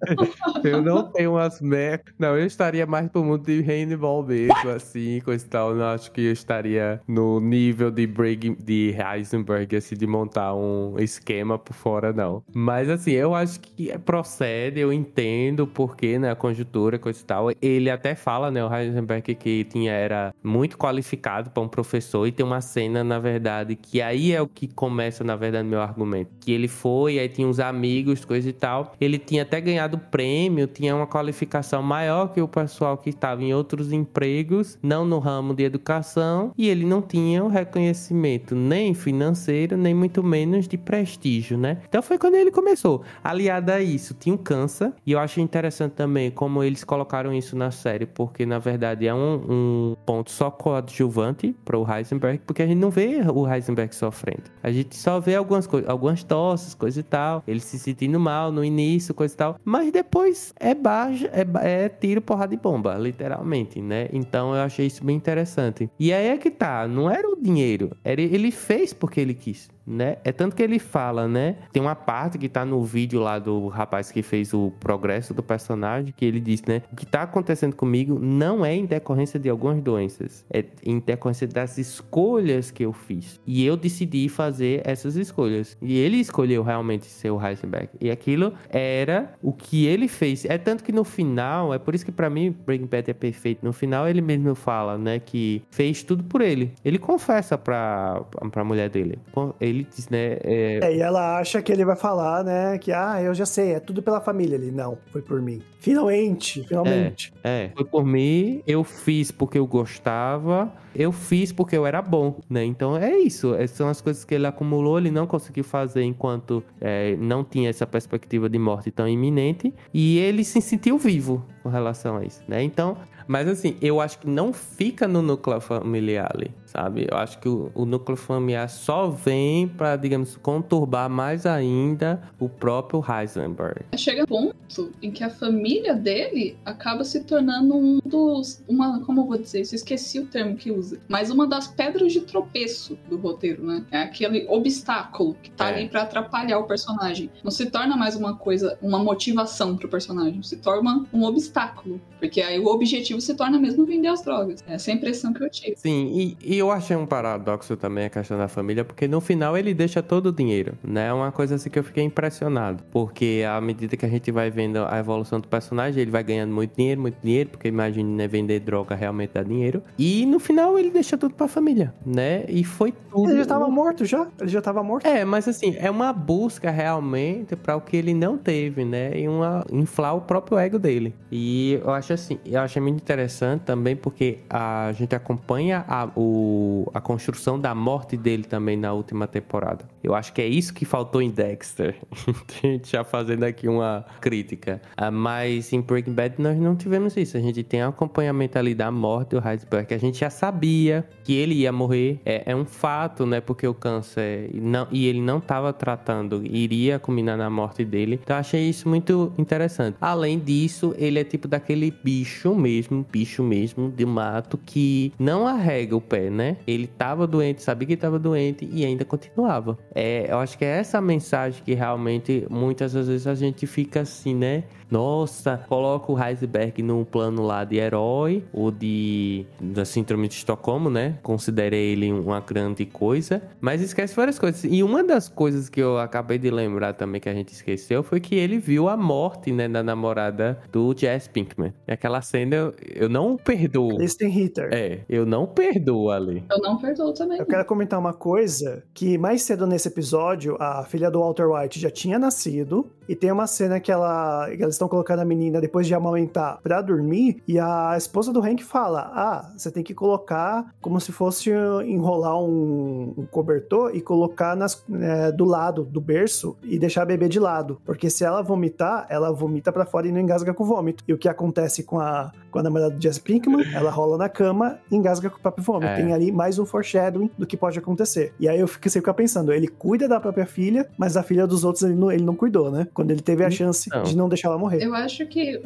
eu não tenho umas mer... Não, eu estaria mais pro mundo de handball mesmo, assim, coisa e tal. Eu não acho que eu estaria no nível de Breaking, de Heisenberg, assim, de montar um esquema por fora, não. Mas assim, eu acho que procede, eu entendo porque, né, a conjuntura, coisa e tal. Ele até fala, né, o Heisenberg que tinha, era muito qualificado para um professor e tem uma cena, na verdade, que aí é o que começa, na verdade, meu argumento. Que ele foi, aí tinha uns amigos, coisa e tal. Ele tinha até ganhado prêmio, tinha uma qualificação maior que o pessoal que estava em outros empregos, não no ramo de educação, e ele não tinha o reconhecimento nem financeiro, nem muito menos de prestígio, né? Então foi quando ele começou. Aliado a isso, tinha um câncer, e eu acho interessante também como eles colocaram isso na série, porque na verdade é um, um ponto só coadjuvante para o Heisenberg, porque a gente não vê o Heisenberg sofrendo. A gente só vê algumas coisas, algumas tosses, coisa e tal, ele se sentindo mal no início, coisa e tal, mas depois é baixo, é, é tiro, porrada e bomba, literalmente, né? Então eu achei isso bem interessante. E aí é que tá, não era o dinheiro, era, ele fez porque ele quis né? É tanto que ele fala, né? Tem uma parte que tá no vídeo lá do rapaz que fez o progresso do personagem, que ele diz, né? O que tá acontecendo comigo não é em decorrência de algumas doenças, é em decorrência das escolhas que eu fiz. E eu decidi fazer essas escolhas. E ele escolheu realmente ser o Heisenberg. E aquilo era o que ele fez. É tanto que no final, é por isso que para mim Breaking Bad é perfeito. No final ele mesmo fala, né, que fez tudo por ele. Ele confessa pra, pra mulher dele. Ele né? É... é... e ela acha que ele vai falar, né? Que, ah, eu já sei, é tudo pela família. Ele, não, foi por mim. Finalmente, finalmente. É, é, foi por mim, eu fiz porque eu gostava, eu fiz porque eu era bom, né? Então é isso, essas são as coisas que ele acumulou, ele não conseguiu fazer enquanto é, não tinha essa perspectiva de morte tão iminente, e ele se sentiu vivo com relação a isso, né? Então, mas assim, eu acho que não fica no núcleo familiar ali sabe? Eu acho que o, o núcleo familiar só vem para, digamos, conturbar mais ainda o próprio Heisenberg. Chega um ponto em que a família dele acaba se tornando um dos, uma, como eu vou dizer isso, esqueci o termo que usa, mas uma das pedras de tropeço do roteiro, né? É aquele obstáculo que tá é. ali para atrapalhar o personagem. Não se torna mais uma coisa, uma motivação pro personagem, se torna um obstáculo, porque aí o objetivo se torna mesmo vender as drogas. Essa é a impressão que eu tive. Sim, e, e eu eu achei um paradoxo também a questão da família, porque no final ele deixa todo o dinheiro, né? É uma coisa assim que eu fiquei impressionado, porque à medida que a gente vai vendo a evolução do personagem, ele vai ganhando muito dinheiro, muito dinheiro, porque imagine, né, vender droga realmente dá dinheiro. E no final ele deixa tudo pra família, né? E foi tudo. Ele já tava morto já? Ele já tava morto? É, mas assim, é uma busca realmente para o que ele não teve, né? E uma inflar o próprio ego dele. E eu acho assim, eu acho muito interessante também porque a gente acompanha a, o a construção da morte dele também na última temporada. Eu acho que é isso que faltou em Dexter. já fazendo aqui uma crítica. Uh, mas em Breaking Bad nós não tivemos isso. A gente tem acompanhamento ali da morte do Heisenberg. A gente já sabia que ele ia morrer. É, é um fato, né? Porque o câncer não, e ele não estava tratando, iria culminar na morte dele. Então achei isso muito interessante. Além disso, ele é tipo daquele bicho mesmo, bicho mesmo de mato que não arrega o pé, né? né? Ele tava doente, sabia que estava doente e ainda continuava. É, eu acho que é essa mensagem que realmente muitas vezes a gente fica assim, né? Nossa, coloca o Heisenberg num plano lá de herói ou de da síndrome de Estocolmo, né? Considerei ele uma grande coisa, mas esquece várias coisas. E uma das coisas que eu acabei de lembrar também que a gente esqueceu foi que ele viu a morte, né, da namorada do Jess Pinkman. E aquela cena eu, eu não perdoo. Kristen Hitter. É, eu não perdoo ali. Eu não perdoo também. Eu quero comentar uma coisa que mais cedo nesse episódio, a filha do Walter White já tinha nascido, e tem uma cena que, ela, que eles estão colocando a menina depois de amamentar pra dormir, e a esposa do Hank fala: Ah, você tem que colocar como se fosse enrolar um, um cobertor e colocar nas, é, do lado do berço e deixar a bebê de lado. Porque se ela vomitar, ela vomita para fora e não engasga com o vômito. E o que acontece com a, com a namorada do Jesse Pinkman, ela rola na cama e engasga com o próprio vômito. É. Tem ali mais um foreshadowing do que pode acontecer. E aí eu fiquei sempre pensando, ele cuida da própria filha, mas a filha dos outros ele não, ele não cuidou, né? Quando ele teve a chance Então. de não deixar ela morrer. Eu acho que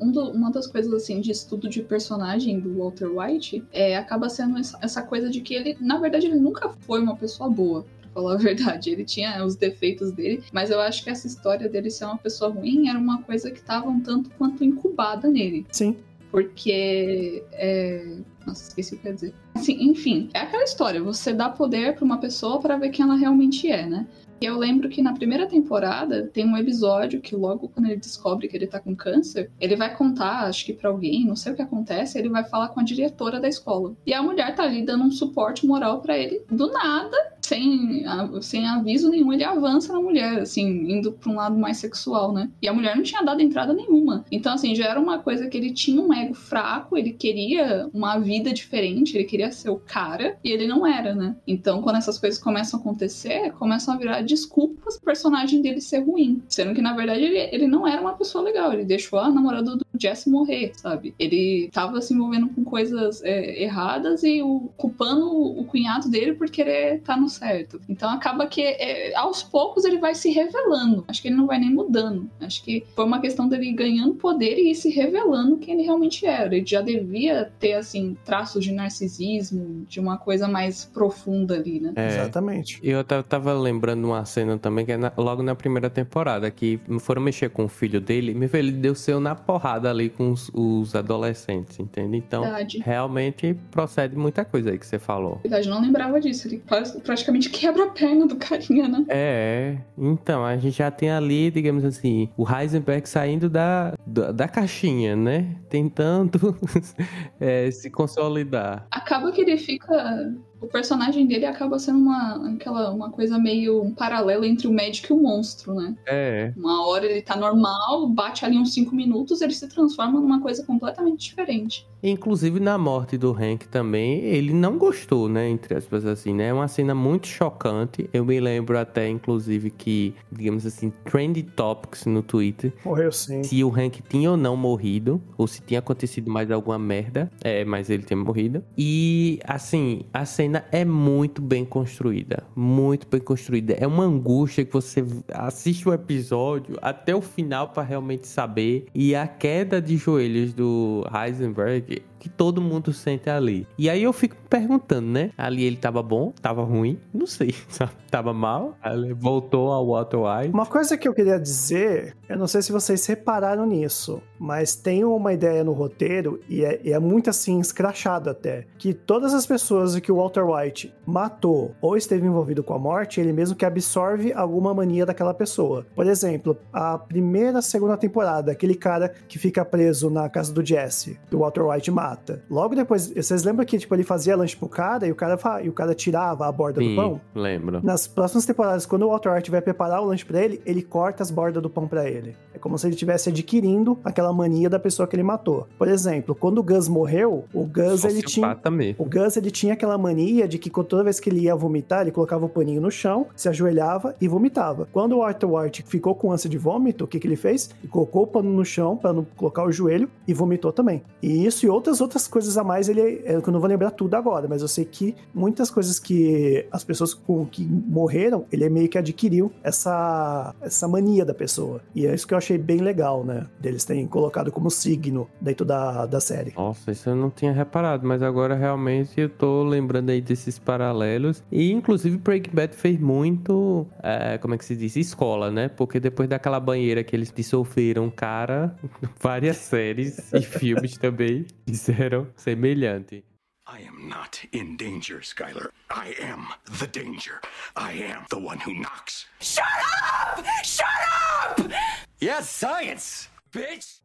um do- uma das coisas assim de estudo de personagem do Walter White é acaba sendo essa, essa coisa de que ele, na verdade, ele nunca foi uma pessoa boa. pra Falar a verdade, ele tinha os defeitos dele, mas eu acho que essa história dele ser uma pessoa ruim era uma coisa que estava um tanto quanto incubada nele. Sim. Porque. É... Nossa, esqueci o que eu ia dizer. Assim, enfim, é aquela história: você dá poder pra uma pessoa para ver quem ela realmente é, né? E eu lembro que na primeira temporada tem um episódio que logo quando ele descobre que ele tá com câncer, ele vai contar, acho que pra alguém, não sei o que acontece, ele vai falar com a diretora da escola. E a mulher tá ali dando um suporte moral pra ele, do nada, sem, sem aviso nenhum, ele avança na mulher, assim, indo pra um lado mais sexual, né? E a mulher não tinha dado entrada nenhuma. Então, assim, já era uma coisa que ele tinha um ego fraco, ele queria uma vida diferente, ele queria ser o cara, e ele não era, né? Então, quando essas coisas começam a acontecer, começam a virar desculpas pro personagem dele ser ruim. Sendo que, na verdade, ele, ele não era uma pessoa legal, ele deixou a namorada do Jesse morrer, sabe? Ele tava se envolvendo com coisas é, erradas e o, culpando o cunhado dele por querer estar no certo. Então acaba que é, aos poucos ele vai se revelando. Acho que ele não vai nem mudando. Acho que foi uma questão dele ganhando poder e ir se revelando quem ele realmente era. Ele já devia ter, assim, traços de narcisismo, de uma coisa mais profunda ali, né? É. Exatamente. E eu ta- tava lembrando uma cena também, que é na- logo na primeira temporada, que foram mexer com o filho dele, meu filho ele deu seu na porrada ali com os, os adolescentes, entende? Então, Verdade. realmente procede muita coisa aí que você falou. Verdade, eu não lembrava disso. Ele quase- praticamente quebra a perna do carinha, né? É, então, a gente já tem ali, digamos assim, o Heisenberg saindo da, da, da caixinha, né? Tentando é, se consolidar. acaba que ele fica. O personagem dele acaba sendo uma, aquela, uma coisa meio um paralelo entre o médico e o monstro, né? É, Uma hora ele tá normal, bate ali uns 5 minutos, ele se transforma numa coisa completamente diferente. Inclusive na morte do Hank também, ele não gostou, né? Entre aspas assim, né? É uma cena muito chocante. Eu me lembro até, inclusive, que, digamos assim, trend topics no Twitter. Morreu sim. Se o Hank tinha ou não morrido, ou se tinha acontecido mais alguma merda. É, mas ele tinha morrido. E, assim, a cena é muito bem construída. Muito bem construída. É uma angústia que você assiste o episódio até o final pra realmente saber. E a queda de joelhos do Heisenberg que todo mundo sente ali. E aí eu fico perguntando, né? Ali ele tava bom, tava ruim, não sei? Tava mal, voltou ao Walter White. Uma coisa que eu queria dizer, eu não sei se vocês repararam nisso, mas tem uma ideia no roteiro, e é, e é muito assim, escrachado até, que todas as pessoas que o Walter White matou ou esteve envolvido com a morte, ele mesmo que absorve alguma mania daquela pessoa. Por exemplo, a primeira, segunda temporada, aquele cara que fica preso na casa do Jesse, que o Walter White mata. Logo depois, vocês lembram que tipo, ele fazia lanche pro cara e o cara, e o cara tirava a borda do Sim, pão? lembro. Nas próximas temporadas, quando o Walter White vai preparar o lanche pra ele, ele corta as bordas do pão pra ele. É como se ele estivesse adquirindo aquela mania da pessoa que ele matou. Por exemplo, quando o Gus morreu, o Gus ele tinha Sociopata mesmo. o Gus ele tinha aquela mania de que toda vez que ele ia vomitar, ele colocava o paninho no chão, se ajoelhava e vomitava. Quando o Walter White ficou com ânsia de vômito, o que, que ele fez? Ele colocou o pano no chão para não colocar o joelho e vomitou também. E isso e outras outras coisas a mais, ele é que eu não vou lembrar tudo agora, mas eu sei que muitas coisas que as pessoas com que morreram, ele meio que adquiriu essa essa mania da pessoa. E é isso que eu achei bem legal, né? Deles terem colocado como signo dentro da, da série. Nossa, isso eu não tinha reparado, mas agora realmente eu tô lembrando aí desses paralelos. E inclusive Breaking Bad fez muito, é, como é que se diz? Escola, né? Porque depois daquela banheira que eles dissolveram, cara, várias séries e filmes também fizeram semelhante. I am not in danger, Skylar. I am the danger. I am the one who knocks. Shut up! Shut up! Yes, science, bitch!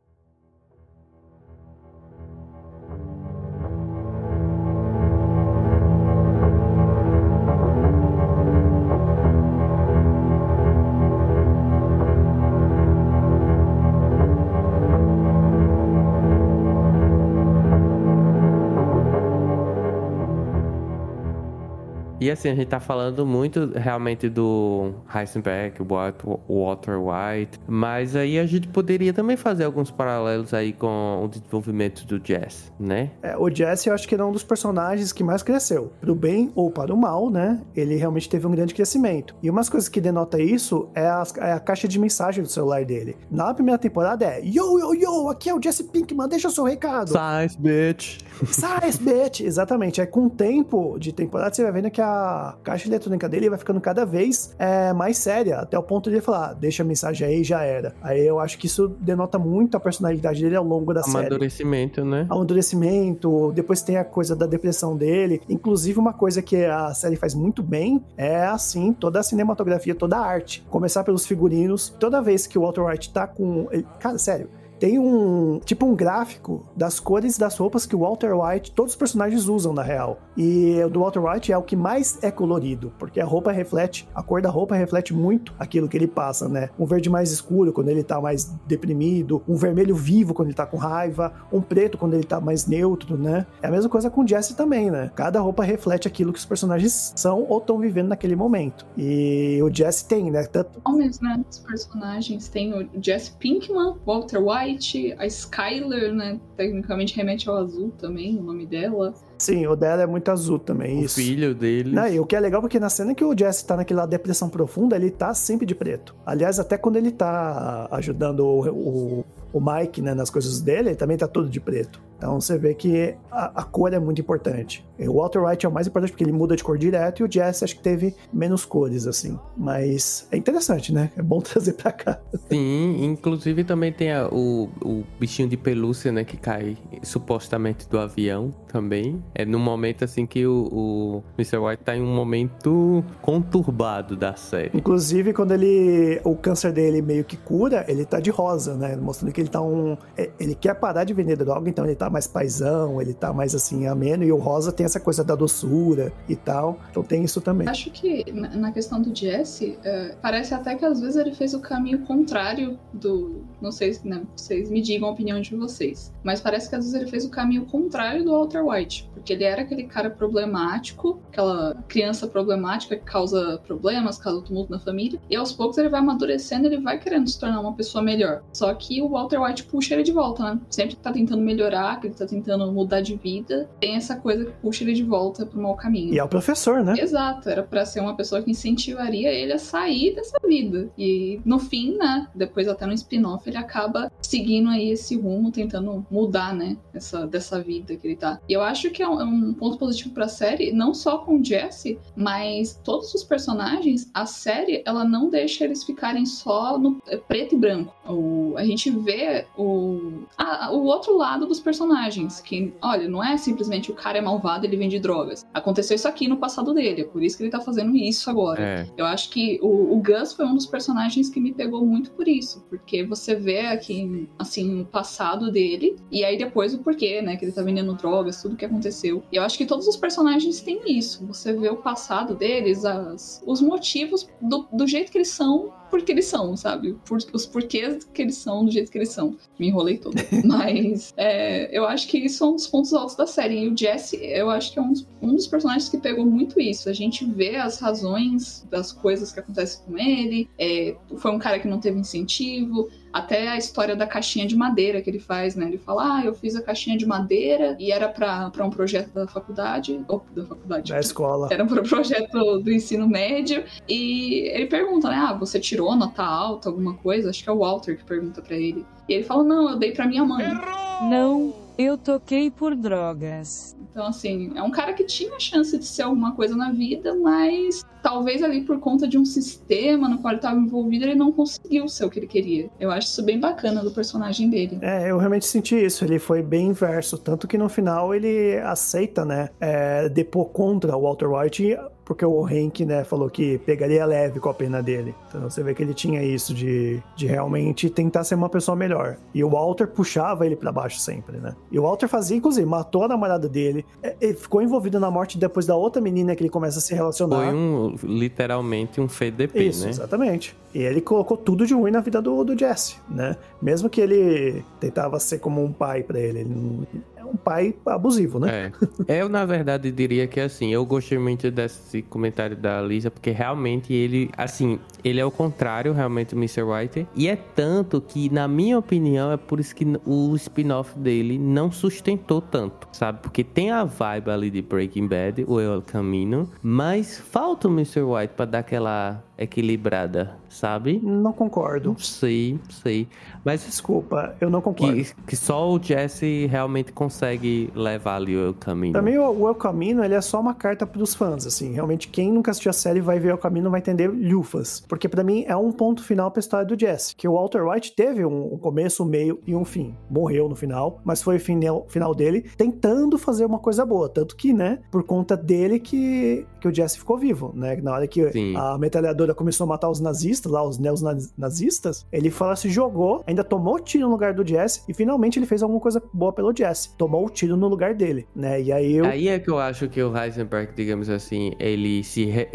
E assim, a gente tá falando muito realmente do Heisenberg, Walter White, mas aí a gente poderia também fazer alguns paralelos aí com o desenvolvimento do Jess, né? É, o Jesse eu acho que ele é um dos personagens que mais cresceu, pro bem ou para o mal, né? Ele realmente teve um grande crescimento. E umas coisas que denota isso é a, é a caixa de mensagem do celular dele. Na primeira temporada é Yo, yo, yo, aqui é o Jesse Pinkman, deixa o seu recado. Size, bitch. Size, bitch. Exatamente. Aí com o tempo de temporada você vai vendo que a caixa eletrônica dele vai ficando cada vez é, mais séria, até o ponto de ele falar, ah, deixa a mensagem aí já era. Aí eu acho que isso denota muito a personalidade dele ao longo da série. Amadurecimento, né? Amadurecimento, depois tem a coisa da depressão dele. Inclusive, uma coisa que a série faz muito bem é assim, toda a cinematografia, toda a arte. Começar pelos figurinos. Toda vez que o Walter White tá com. Cara, sério, tem um tipo um gráfico das cores das roupas que o Walter White, todos os personagens usam na real. E o do Walter White é o que mais é colorido, porque a roupa reflete, a cor da roupa reflete muito aquilo que ele passa, né? Um verde mais escuro quando ele tá mais deprimido, um vermelho vivo quando ele tá com raiva, um preto quando ele tá mais neutro, né? É a mesma coisa com o Jesse também, né? Cada roupa reflete aquilo que os personagens são ou estão vivendo naquele momento. E o Jesse tem, né? Tanto... Homens, né? Os personagens tem o Jesse Pinkman, Walter White, a Skyler, né? Tecnicamente remete ao azul também, o nome dela. Sim, o dela é muito azul também, o isso. filho dele. Não, e o que é legal porque na cena que o Jesse tá naquela depressão profunda, ele tá sempre de preto. Aliás, até quando ele tá ajudando o, o, o Mike, né, nas coisas dele, ele também tá todo de preto. Então você vê que a, a, cor é muito importante. O Walter White é o mais importante porque ele muda de cor direto e o Jesse acho que teve menos cores, assim. Mas é interessante, né? É bom trazer pra cá. Sim, inclusive também tem a, o, o bichinho de pelúcia, né? Que cai supostamente do avião também. É num momento assim que o, o Mr. White tá em um momento conturbado da série. Inclusive, quando ele. O câncer dele meio que cura, ele tá de rosa, né? Mostrando que ele tá um. É, ele quer parar de vender droga, então ele tá mais paisão, ele tá mais assim, ameno. E o rosa tem essa coisa da doçura e tal. Então tem isso também. Acho que na questão do Jesse, é, parece até que às vezes ele fez o caminho contrário do. Não sei se né, vocês me digam a opinião de vocês. Mas parece que às vezes ele fez o caminho contrário do Walter White. Porque ele era aquele cara problemático, aquela criança problemática que causa problemas, causa tumulto na família. E aos poucos ele vai amadurecendo, ele vai querendo se tornar uma pessoa melhor. Só que o Walter White puxa ele de volta, né? Sempre que tá tentando melhorar, que ele tá tentando mudar de vida, tem essa coisa que puxa ele de volta pro mau caminho. E é o professor, né? Exato, era para ser uma pessoa que incentivaria ele a sair dessa vida. E no fim, né? Depois até no spin-off, ele acaba seguindo aí esse rumo, tentando mudar, né? Essa, dessa vida que ele tá. E eu acho que é um, é um ponto positivo pra série, não só com o Jesse, mas todos os personagens, a série, ela não deixa eles ficarem só no é, preto e branco. O, a gente vê o, a, o outro lado dos personagens, que, olha, não é simplesmente o cara é malvado, ele vende drogas. Aconteceu isso aqui no passado dele, é por isso que ele tá fazendo isso agora. É. Eu acho que o, o Gus foi um dos personagens que me pegou muito por isso, porque você vê aqui, assim, o passado dele, e aí depois o porquê, né, que ele tá vendendo drogas, tudo que aconteceu. E eu acho que todos os personagens têm isso. Você vê o passado deles, as, os motivos do, do jeito que eles são porque eles são, sabe? Por, os porquês que eles são do jeito que eles são. Me enrolei todo. Mas é, eu acho que isso é um dos pontos altos da série. E o Jesse, eu acho que é um dos, um dos personagens que pegou muito isso. A gente vê as razões das coisas que acontecem com ele. É, foi um cara que não teve incentivo. Até a história da caixinha de madeira que ele faz, né? Ele fala, ah, eu fiz a caixinha de madeira e era para um projeto da faculdade, ou da faculdade. Da escola. Era para um projeto do ensino médio. E ele pergunta, né? Ah, você tirou nota alta, alguma coisa? Acho que é o Walter que pergunta para ele. E ele fala, não, eu dei para minha mãe. Errou! Não, eu toquei por drogas. Então, assim, é um cara que tinha chance de ser alguma coisa na vida, mas talvez ali por conta de um sistema no qual ele estava envolvido, ele não conseguiu ser o que ele queria. Eu acho isso bem bacana do personagem dele. É, eu realmente senti isso. Ele foi bem inverso. Tanto que no final ele aceita, né, é, depor contra o Walter White porque o Hank, né, falou que pegaria leve com a pena dele. Então você vê que ele tinha isso de, de realmente tentar ser uma pessoa melhor. E o Walter puxava ele para baixo sempre, né? E o Walter fazia, inclusive, matou a namorada dele, é, ele ficou envolvido na morte depois da outra menina que ele começa a se relacionar. Foi um, literalmente um FDP, isso, né? exatamente. E ele colocou tudo de ruim na vida do, do Jesse, né? Mesmo que ele tentava ser como um pai para ele, ele um pai abusivo, né? É. Eu, na verdade, diria que assim, eu gostei muito desse esse comentário da Lisa, porque realmente ele, assim, ele é o contrário, realmente, do Mr. White. E é tanto que, na minha opinião, é por isso que o spin-off dele não sustentou tanto, sabe? Porque tem a vibe ali de Breaking Bad, o El Camino, mas falta o Mr. White pra dar aquela equilibrada, sabe? Não concordo. Não sei, não sei. Mas Desculpa, eu não concordo. que, que só o Jesse realmente consegue levar ali o El Camino. Pra mim, o o El Camino, ele é só uma carta pros fãs, assim. Realmente, quem nunca assistiu a série vai ver El Camino vai entender lufas. Porque pra mim, é um ponto final pra história do Jesse. Que o Walter White teve um, um começo, um meio e um fim. Morreu no final, mas foi o final, final dele tentando fazer uma coisa boa. Tanto que, né, por conta dele que, que o Jesse ficou vivo, né? Na hora que Sim. a metralhadora começou a matar os nazistas, lá, os neonazistas, ele lá, se jogou, ainda tomou tiro no lugar do Jesse e finalmente ele fez alguma coisa boa pelo Jesse. Tomou o tiro no lugar dele, né? E aí eu... Aí é que eu acho que o Heisenberg, digamos assim, ele se, re-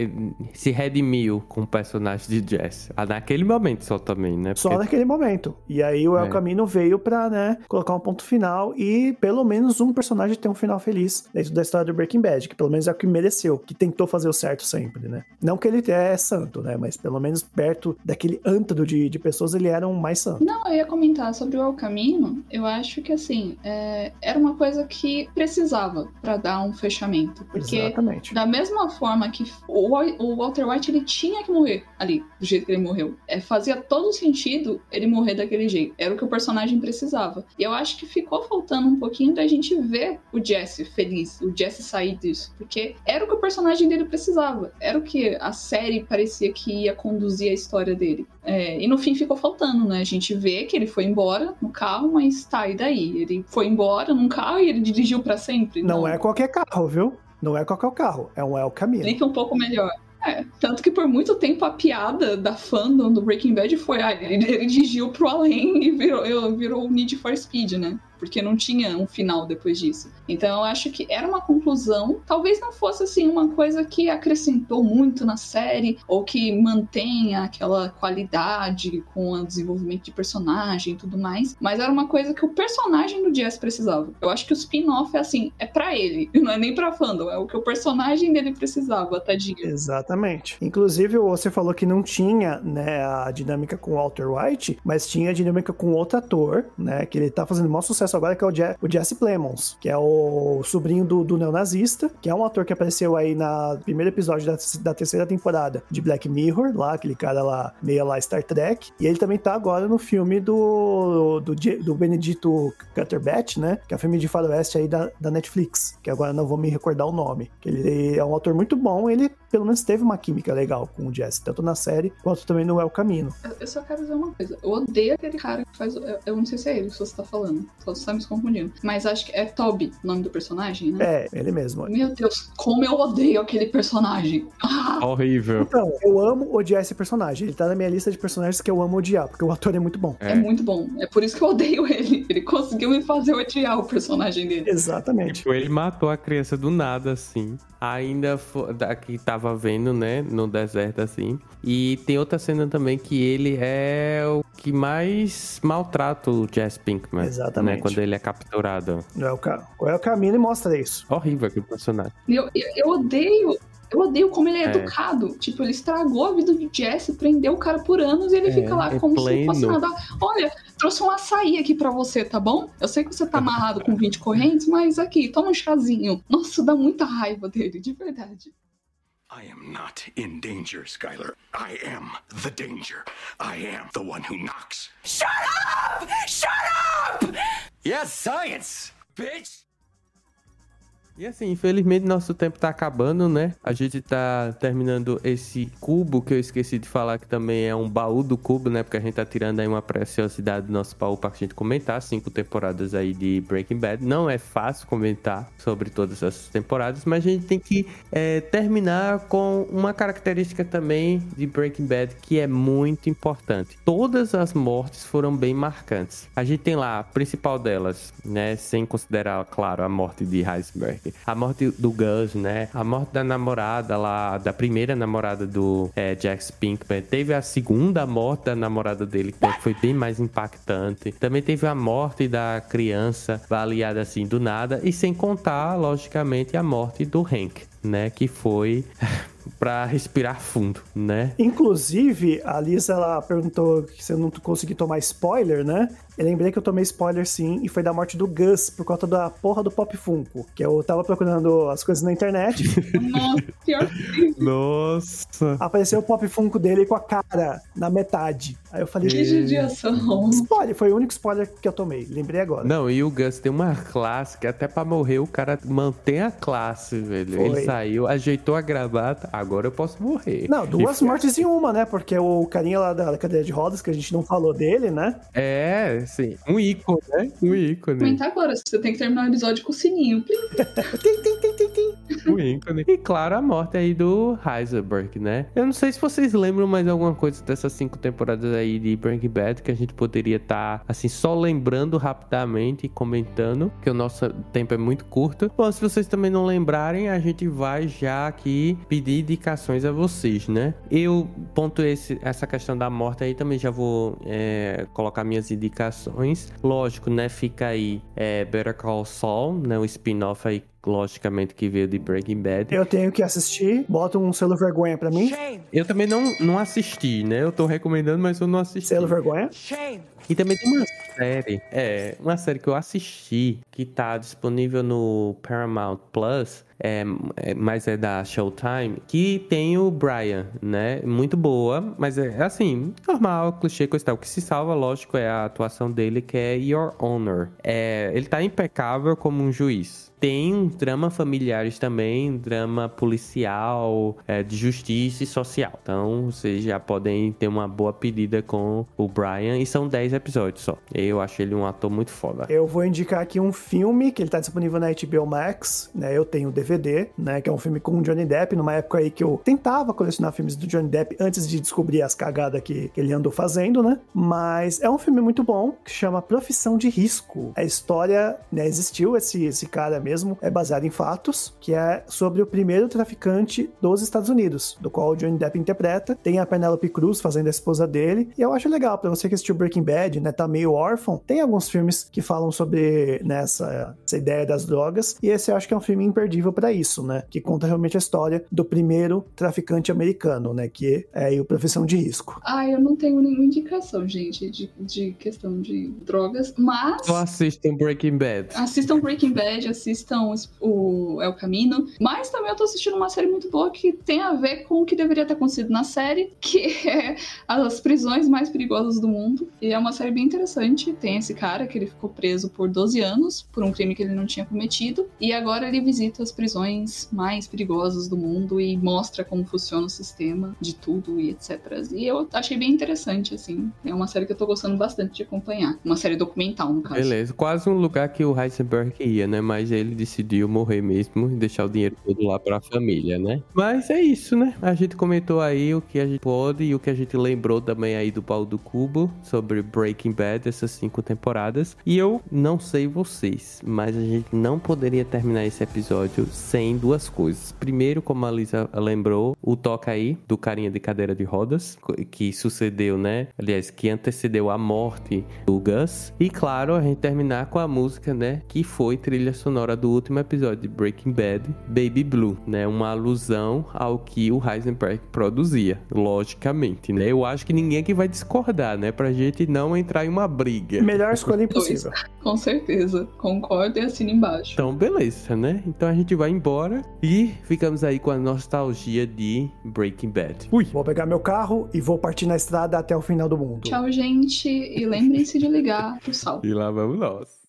se redimiu com o personagem de Jesse. Ah, Naquele momento só também, né? Só Porque- naquele momento. E aí o El É. Camino veio pra, né, colocar um ponto final e pelo menos um personagem ter um final feliz dentro da história do Breaking Bad, que pelo menos é o que mereceu, que tentou fazer o certo sempre, né? Não que ele é santo, né? Mas pelo menos perto daquele antro de, de pessoas ele era um mais santo. Não, eu ia comentar sobre o El Camino. Eu acho que, assim, é, era uma coisa que precisava pra dar um fechamento. Porque, Exatamente. da mesma forma que o, o Walter White ele tinha que morrer ali, do jeito que ele morreu. É, fazia todo sentido ele morrer daquele jeito. Era o que o personagem precisava. E eu acho que ficou faltando um pouquinho da gente ver o Jesse feliz, o Jesse sair disso. Porque era o que o personagem dele precisava. Era o que a série parecia que ia conduzir a história dele. É, e no fim ficou faltando, né? A gente vê que ele foi embora no carro, mas tá, e daí? Ele foi embora num carro e ele dirigiu pra sempre? Não é qualquer carro, viu? Não é qualquer carro, é um El Camino. Explica um pouco melhor. É, tanto que por muito tempo a piada da fandom do Breaking Bad foi, ah, ele, ele dirigiu pro além e virou, virou o Need for Speed, né? Porque não tinha um final depois disso. Então eu acho que era uma conclusão, talvez não fosse assim uma coisa que acrescentou muito na série ou que mantenha aquela qualidade com o desenvolvimento de personagem e tudo mais, mas era uma coisa que o personagem do Jess precisava. Eu acho que o spin-off é assim, é pra ele, não é nem pra fandom, é o que o personagem dele precisava, tadinho. Exatamente. Inclusive, você falou que não tinha, né, a dinâmica com Walter White, mas tinha a dinâmica com outro ator, né, que ele tá fazendo maior sucesso agora, que é o, Je o Jesse Plemons, que é o sobrinho do, do neonazista, que é um ator que apareceu aí na primeiro episódio da, da terceira temporada de Black Mirror, lá, aquele cara lá, meio lá Star Trek, e ele também tá agora no filme do, do, do Benedito Cumberbatch, né, que é o filme de faroeste aí da, da Netflix, que agora não vou me recordar o nome, ele é um ator muito bom, ele pelo menos teve uma química legal com o Jesse, tanto na série quanto também no El Camino. Eu- Eu só quero dizer uma coisa. Eu odeio aquele cara que faz. Eu, eu não sei se é ele que você tá falando. Só você tá me confundindo. Mas acho que é Toby o nome do personagem, né? É, ele mesmo. Meu Deus, como eu odeio aquele personagem. Ah, Horrível. Então, eu amo odiar esse personagem. Ele tá na minha lista de personagens que eu amo odiar, porque o ator é muito bom. é. muito bom. É por isso que eu odeio ele. Ele conseguiu me fazer odiar o personagem dele. Exatamente. Tipo, ele matou a criança do nada, assim. Ainda que tava vendo, né, no deserto, assim. E tem outra cena também que ele é o que mais maltrata o Jess Pinkman. Exatamente. Né, quando ele é capturado. No El, Ca... O El Camino mostra isso. Horrível aquele personagem. E Eu, eu, eu odeio. Eu odeio como ele é, É. educado. Tipo, ele estragou a vida do Jesse, prendeu o cara por anos e ele É, fica lá é como se não fosse pleno. nada. Olha, trouxe um açaí aqui pra você, tá bom? Eu sei que você tá amarrado com 20 correntes, mas aqui, toma um chazinho. Nossa, dá muita raiva dele, de verdade. I am not in danger, Skylar. I am the danger. I am the one who knocks. Shut up! Shut up! Yes, science, bitch! E assim, infelizmente nosso tempo tá acabando, né? A gente tá terminando esse cubo que eu esqueci de falar que também é um baú do cubo, né? Porque a gente tá tirando aí uma preciosidade do nosso baú pra gente comentar. Cinco temporadas aí de Breaking Bad. Não é fácil comentar sobre todas essas temporadas, mas a gente tem que é, terminar com uma característica também de Breaking Bad que é muito importante. Todas as mortes foram bem marcantes. A gente tem lá a principal delas, né? Sem considerar, claro, a morte de Heisenberg. A morte do Gus, né? A morte da namorada lá, da primeira namorada do é, Jax Pinkman. Teve a segunda morte da namorada dele, que foi bem mais impactante. Também teve a morte da criança, baleada assim do nada. E sem contar, logicamente, a morte do Hank, né? Que foi pra respirar fundo, né? Inclusive, a Lisa ela perguntou que você não conseguiu tomar spoiler, né? Eu lembrei que eu tomei spoiler sim, e foi da morte do Gus, por conta da porra do Pop Funko. Que eu tava procurando as coisas na internet. Nossa, pior que Nossa. apareceu o Pop Funko dele com a cara na metade. Aí eu falei, que judiação. spoiler, foi o único spoiler que eu tomei. Lembrei agora. Não, e o Gus tem uma classe que até pra morrer o cara mantém a classe, velho. Foi. Ele saiu, ajeitou a gravata, agora eu posso morrer. Não, duas E- mortes em uma, né? Porque o carinha lá da cadeira de rodas, que a gente não falou dele, né? É, sim. Um ícone, né? Um ícone. Comentar agora, você tem que terminar o episódio com o sininho. Plim. Tim, tim, tim, tim, tim. Um ícone. E claro, a morte aí do Heisenberg, né? Eu não sei se vocês lembram mais alguma coisa dessas cinco temporadas aí de Breaking Bad que a gente poderia estar, assim, só lembrando rapidamente e comentando, que o nosso tempo é muito curto. Bom, se vocês também não lembrarem, a gente vai já aqui pedir indicações a vocês, né? Eu ponto esse, essa questão da morte aí também já vou é, colocar minhas indicações. Lógico, né? Fica aí é, Better Call Saul, né? O spin-off aí logicamente que veio de Breaking Bad. Eu tenho que assistir. Bota um selo vergonha pra mim. Eu também não, não assisti, né? Eu tô recomendando, mas eu não assisti. Selo vergonha. E também tem uma série, é, uma série que eu assisti, que tá disponível no Paramount Plus, é, é, mas é da Showtime, que tem o Brian, né? Muito boa, mas é assim, normal, clichê, coisa e tal. O que se salva, lógico, é a atuação dele, que é Your Honor. É, ele tá impecável como um juiz. Tem drama familiares também, drama policial, é, de justiça e social. Então, vocês já podem ter uma boa pedida com o Brian. E são 10 episódios só. Eu acho ele um ator muito foda. Eu vou indicar aqui um filme que ele tá disponível na HBO Max, né? Eu tenho o DVD, né? Que é um filme com o Johnny Depp, numa época aí que eu tentava colecionar filmes do Johnny Depp antes de descobrir as cagadas que, que ele andou fazendo, né? Mas é um filme muito bom que chama Profissão de Risco. A história, né? Existiu esse, esse cara mesmo, é baseado em fatos, que é sobre o primeiro traficante dos Estados Unidos, do qual o Johnny Depp interpreta. Tem a Penelope Cruz fazendo a esposa dele. E eu acho legal, pra você que assistiu Breaking Bad, né? Tá meio órfão. Tem alguns filmes que falam sobre né, essa, ideia das drogas. E esse eu acho que é um filme imperdível pra isso, né? Que conta realmente a história do primeiro traficante americano, né? Que é aí o Profissão de Risco. Ah, eu não tenho nenhuma indicação, gente, de, de questão de drogas, mas Só assistam Breaking Bad. assistam Breaking Bad, assistam o El Camino, mas também eu tô assistindo uma série muito boa que tem a ver com o que deveria ter acontecido na série, que é as prisões mais perigosas do mundo. E é uma série bem interessante. Tem esse cara que ele ficou preso por 12 anos por um crime que ele não tinha cometido, e agora ele visita as prisões mais perigosas do mundo e mostra como funciona o sistema de tudo e etc. E eu achei bem interessante, assim. É uma série que eu tô gostando bastante de acompanhar. Uma série documental, no caso. Beleza, quase um lugar que o Heisenberg ia, né? Mas ele decidiu morrer mesmo e deixar o dinheiro todo lá pra família, né? Mas é isso, né? A gente comentou aí o que a gente pode e o que a gente lembrou também aí do pau do cubo sobre Breaking Bad, essas cinco temporadas. E eu não sei vocês, mas a gente não poderia terminar esse episódio sem duas coisas. Primeiro, como a Lisa lembrou, o toca aí do carinha de cadeira de rodas, que sucedeu, né? Aliás, que antecedeu a morte do Gus. E claro, a gente terminar com a música, né? Que foi trilha sonora do último episódio de Breaking Bad, Baby Blue, né? Uma alusão ao que o Heisenberg produzia, logicamente, né? Eu acho que ninguém aqui vai discordar, né? Pra gente não entrar em uma briga. Melhor escolha impossível. Com certeza. Concordo e assina embaixo. Então, beleza, né? Então a gente vai embora e ficamos aí com a nostalgia de Breaking Bad. Ui! Vou pegar meu carro e vou partir na estrada até o final do mundo. Tchau, gente. E lembrem-se de ligar pro sal. E lá vamos nós.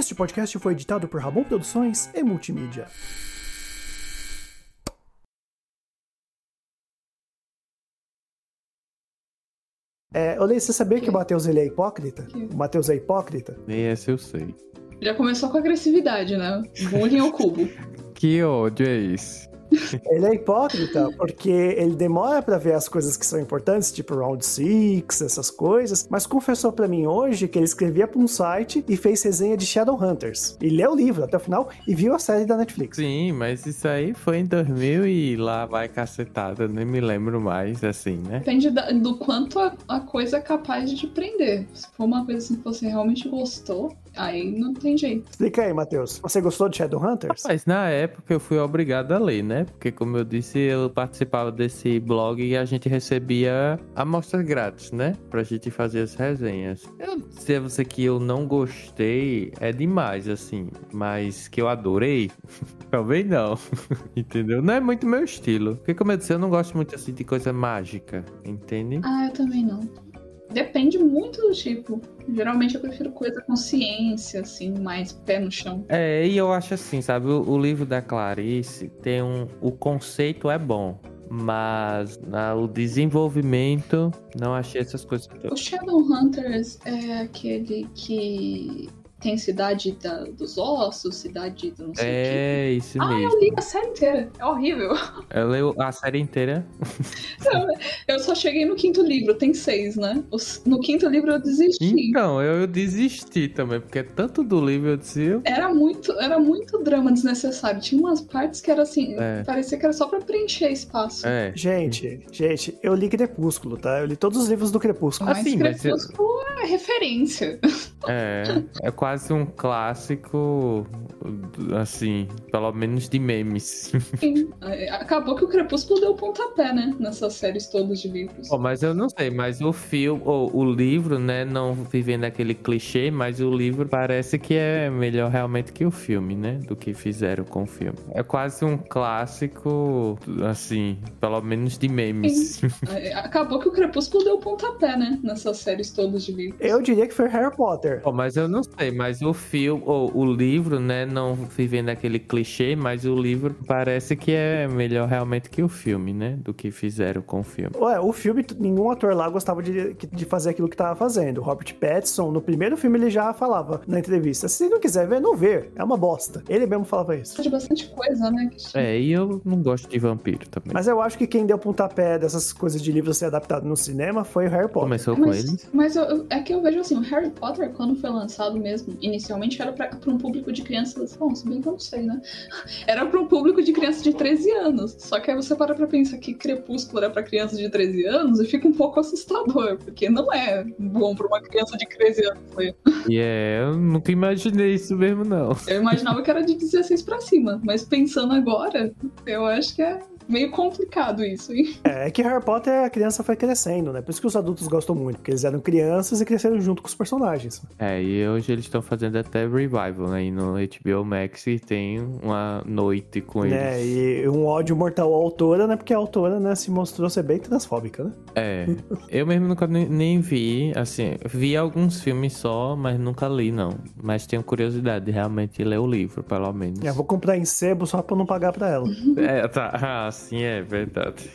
Este podcast foi editado por Rabon Produções e Multimídia. É, Olê, você sabia que o Matheus ele é hipócrita? O Matheus é hipócrita? Nem essa eu sei. Já começou com agressividade, né? Bullying ao cubo. Que ódio é esse? Ele é hipócrita porque ele demora pra ver as coisas que são importantes, tipo Round Six, essas coisas, mas confessou pra mim hoje que ele escrevia pra um site e fez resenha de Shadowhunters. E leu o livro até o final e viu a série da Netflix. Sim, mas isso aí foi em 2000 e lá vai cacetada, nem me lembro mais, assim, né? Depende do quanto a, a coisa é capaz de te prender. Se for uma coisa assim que você realmente gostou, aí não tem jeito. Explica aí, Matheus. Você gostou de Shadowhunters? Mas na época eu fui obrigado a ler, né? Porque, como eu disse, eu participava desse blog e a gente recebia amostras grátis, né? Pra gente fazer as resenhas. Eu dizer você que eu não gostei é demais, assim. Mas que eu adorei, talvez não. Entendeu? Não é muito meu estilo. Porque, como eu disse, eu não gosto muito assim de coisa mágica, entende? Ah, eu também não. Depende muito do tipo. Geralmente eu prefiro coisa com ciência, assim, mais pé no chão. É, e eu acho assim, sabe? O, o livro da Clarice tem um. O conceito é bom. Mas na, o desenvolvimento, não achei essas coisas O. Shadowhunters é aquele que tem cidade da- dos ossos, cidade do não sei o quê. É, isso Ah, mesmo. eu li a série inteira. É horrível. Eu leio a série inteira. Eu só cheguei no quinto livro, tem seis, né? Os- No quinto livro eu desisti. Então, eu, eu desisti também, porque tanto do livro eu disse. Era muito, era muito drama desnecessário. Tinha umas partes que era assim, É. parecia que era só pra preencher espaço. É. Gente, gente, eu li Crepúsculo, tá? Eu li todos os livros do Crepúsculo. Mas Assim, mas Crepúsculo é referência. É, é quase um clássico, assim, pelo menos de memes. Sim. Acabou que o Crepúsculo deu pontapé, né? Nessas séries todas de livros. Bom, mas eu não sei, mas o filme, ou o livro, né, não vivendo aquele clichê, mas o livro parece que é melhor realmente que o filme, né, do que fizeram com o filme. É quase um clássico, assim, pelo menos de memes. É, Acabou que o Crepúsculo deu pontapé, né? Nessas séries todas de livros. Eu diria que foi Harry Potter. Bom, mas eu não sei, mas o filme, ou o livro, né, não vivendo aquele clichê, mas o livro parece que é melhor realmente que o filme, né, do que fizeram com o filme. Ué, o filme, nenhum ator lá gostava de, de fazer aquilo que tava fazendo. O Robert Pattinson, no primeiro filme, ele já falava na entrevista: se não quiser ver, não vê. É uma bosta. Ele mesmo falava isso. De bastante coisa, né? É, e eu não gosto de vampiro também. Mas eu acho que quem deu pontapé dessas coisas de livro ser adaptado no cinema foi o Harry Potter. Começou com Mas, eles. mas eu- eu- é que eu vejo assim, o Harry Potter, quando foi lançado mesmo, inicialmente era pra, pra um público de crianças. Bom, se bem que eu não sei, né? Era pra um público de crianças de 13 anos. Só que aí você para pra pensar que Crepúsculo era pra crianças de 13 anos e fica um pouco assustador, porque não é bom pra uma criança de 13 anos. E é, eu nunca imaginei isso mesmo, não. Eu imaginava que era de 16 pra cima, mas pensando agora, eu acho que é meio complicado isso, hein? É, é que Harry Potter, a criança foi crescendo, né? Por isso que os adultos gostam muito, porque eles eram crianças e cresceram junto com os personagens. É, e hoje eles estão fazendo até revival, né? E no HBO Max tem uma noite com eles. Né? E um ódio mortal à autora, né? Porque a autora, né, se mostrou ser bem transfóbica, né? É, eu mesmo nunca nem, nem vi, assim, vi alguns filmes só, mas nunca li, não. Mas tenho curiosidade de realmente ler o livro, pelo menos. Eu vou comprar em sebo só pra não pagar pra ela. É, tá, ah, sim, é verdade.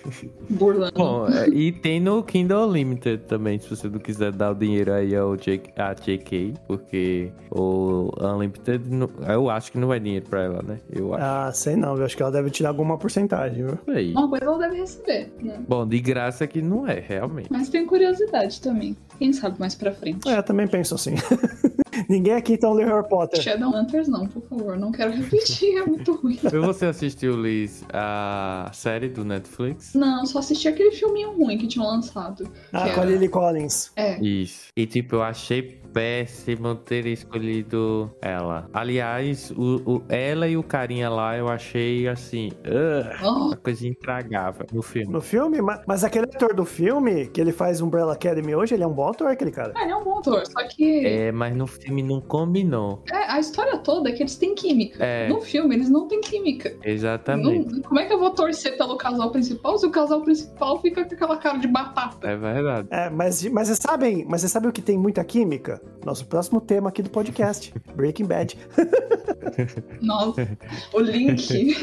Burlando. Bom, é, e tem no Kindle Unlimited também, se você não quiser dar o dinheiro aí ao J, a JK, porque o Unlimited, eu acho que não vai dinheiro pra ela, né? Eu acho. Ah, sei não, eu acho que ela deve tirar alguma porcentagem, viu? Aí. Uma coisa ela deve receber, né? Bom, de graça que não é, realmente. Mas tenho curiosidade também. Quem sabe mais pra frente. É, eu também penso assim. Ninguém aqui então leu Harry Potter. Shadowhunters não, por favor. Não quero repetir, é muito ruim. E Você assistiu, Liz, a série do Netflix? Não, só assisti aquele filminho ruim que tinham lançado. Ah, com a Lily Collins. É. Isso. E tipo, eu achei péssimo ter escolhido ela. Aliás, o, o- ela e o carinha lá eu achei assim, ugh, Oh, uma coisa intragável no filme. No filme, ma- mas aquele ator do filme, que ele faz Umbrella Academy hoje, ele é um bom ator, aquele cara. ah, ele é um bom ator, só que É, mas no filme não combinou. é, a história toda é que eles têm química. É. No filme, eles não têm química. Exatamente. Não- como é que eu vou torcer pelo casal principal se o casal principal fica com aquela cara de batata? É verdade. É, mas, mas vocês sabem, mas vocês sabem o que tem muita química? Nosso próximo tema aqui do podcast, Breaking Bad. Nossa, o link.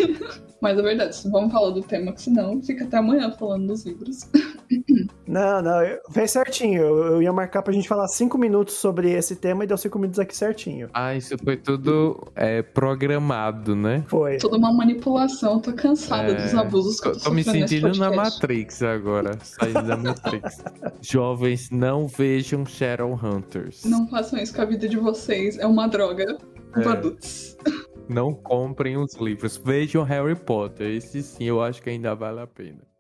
Mas é verdade, vamos falar do tema, que senão fica até amanhã falando dos livros. Não, não, eu- fez certinho. Eu, eu ia marcar pra gente falar cinco minutos sobre esse tema e deu cinco minutos aqui certinho. Ah, isso foi tudo é, programado, né? Foi. Toda uma manipulação, tô cansada É, dos abusos que Tô, eu tô, tô me sentindo na. Matrix agora, saindo da Matrix. Jovens, não vejam Shadowhunters. Não façam isso com a vida de vocês, é uma droga. É. Adultos. Não comprem os livros. Vejam Harry Potter. Esse sim eu acho que ainda vale a pena.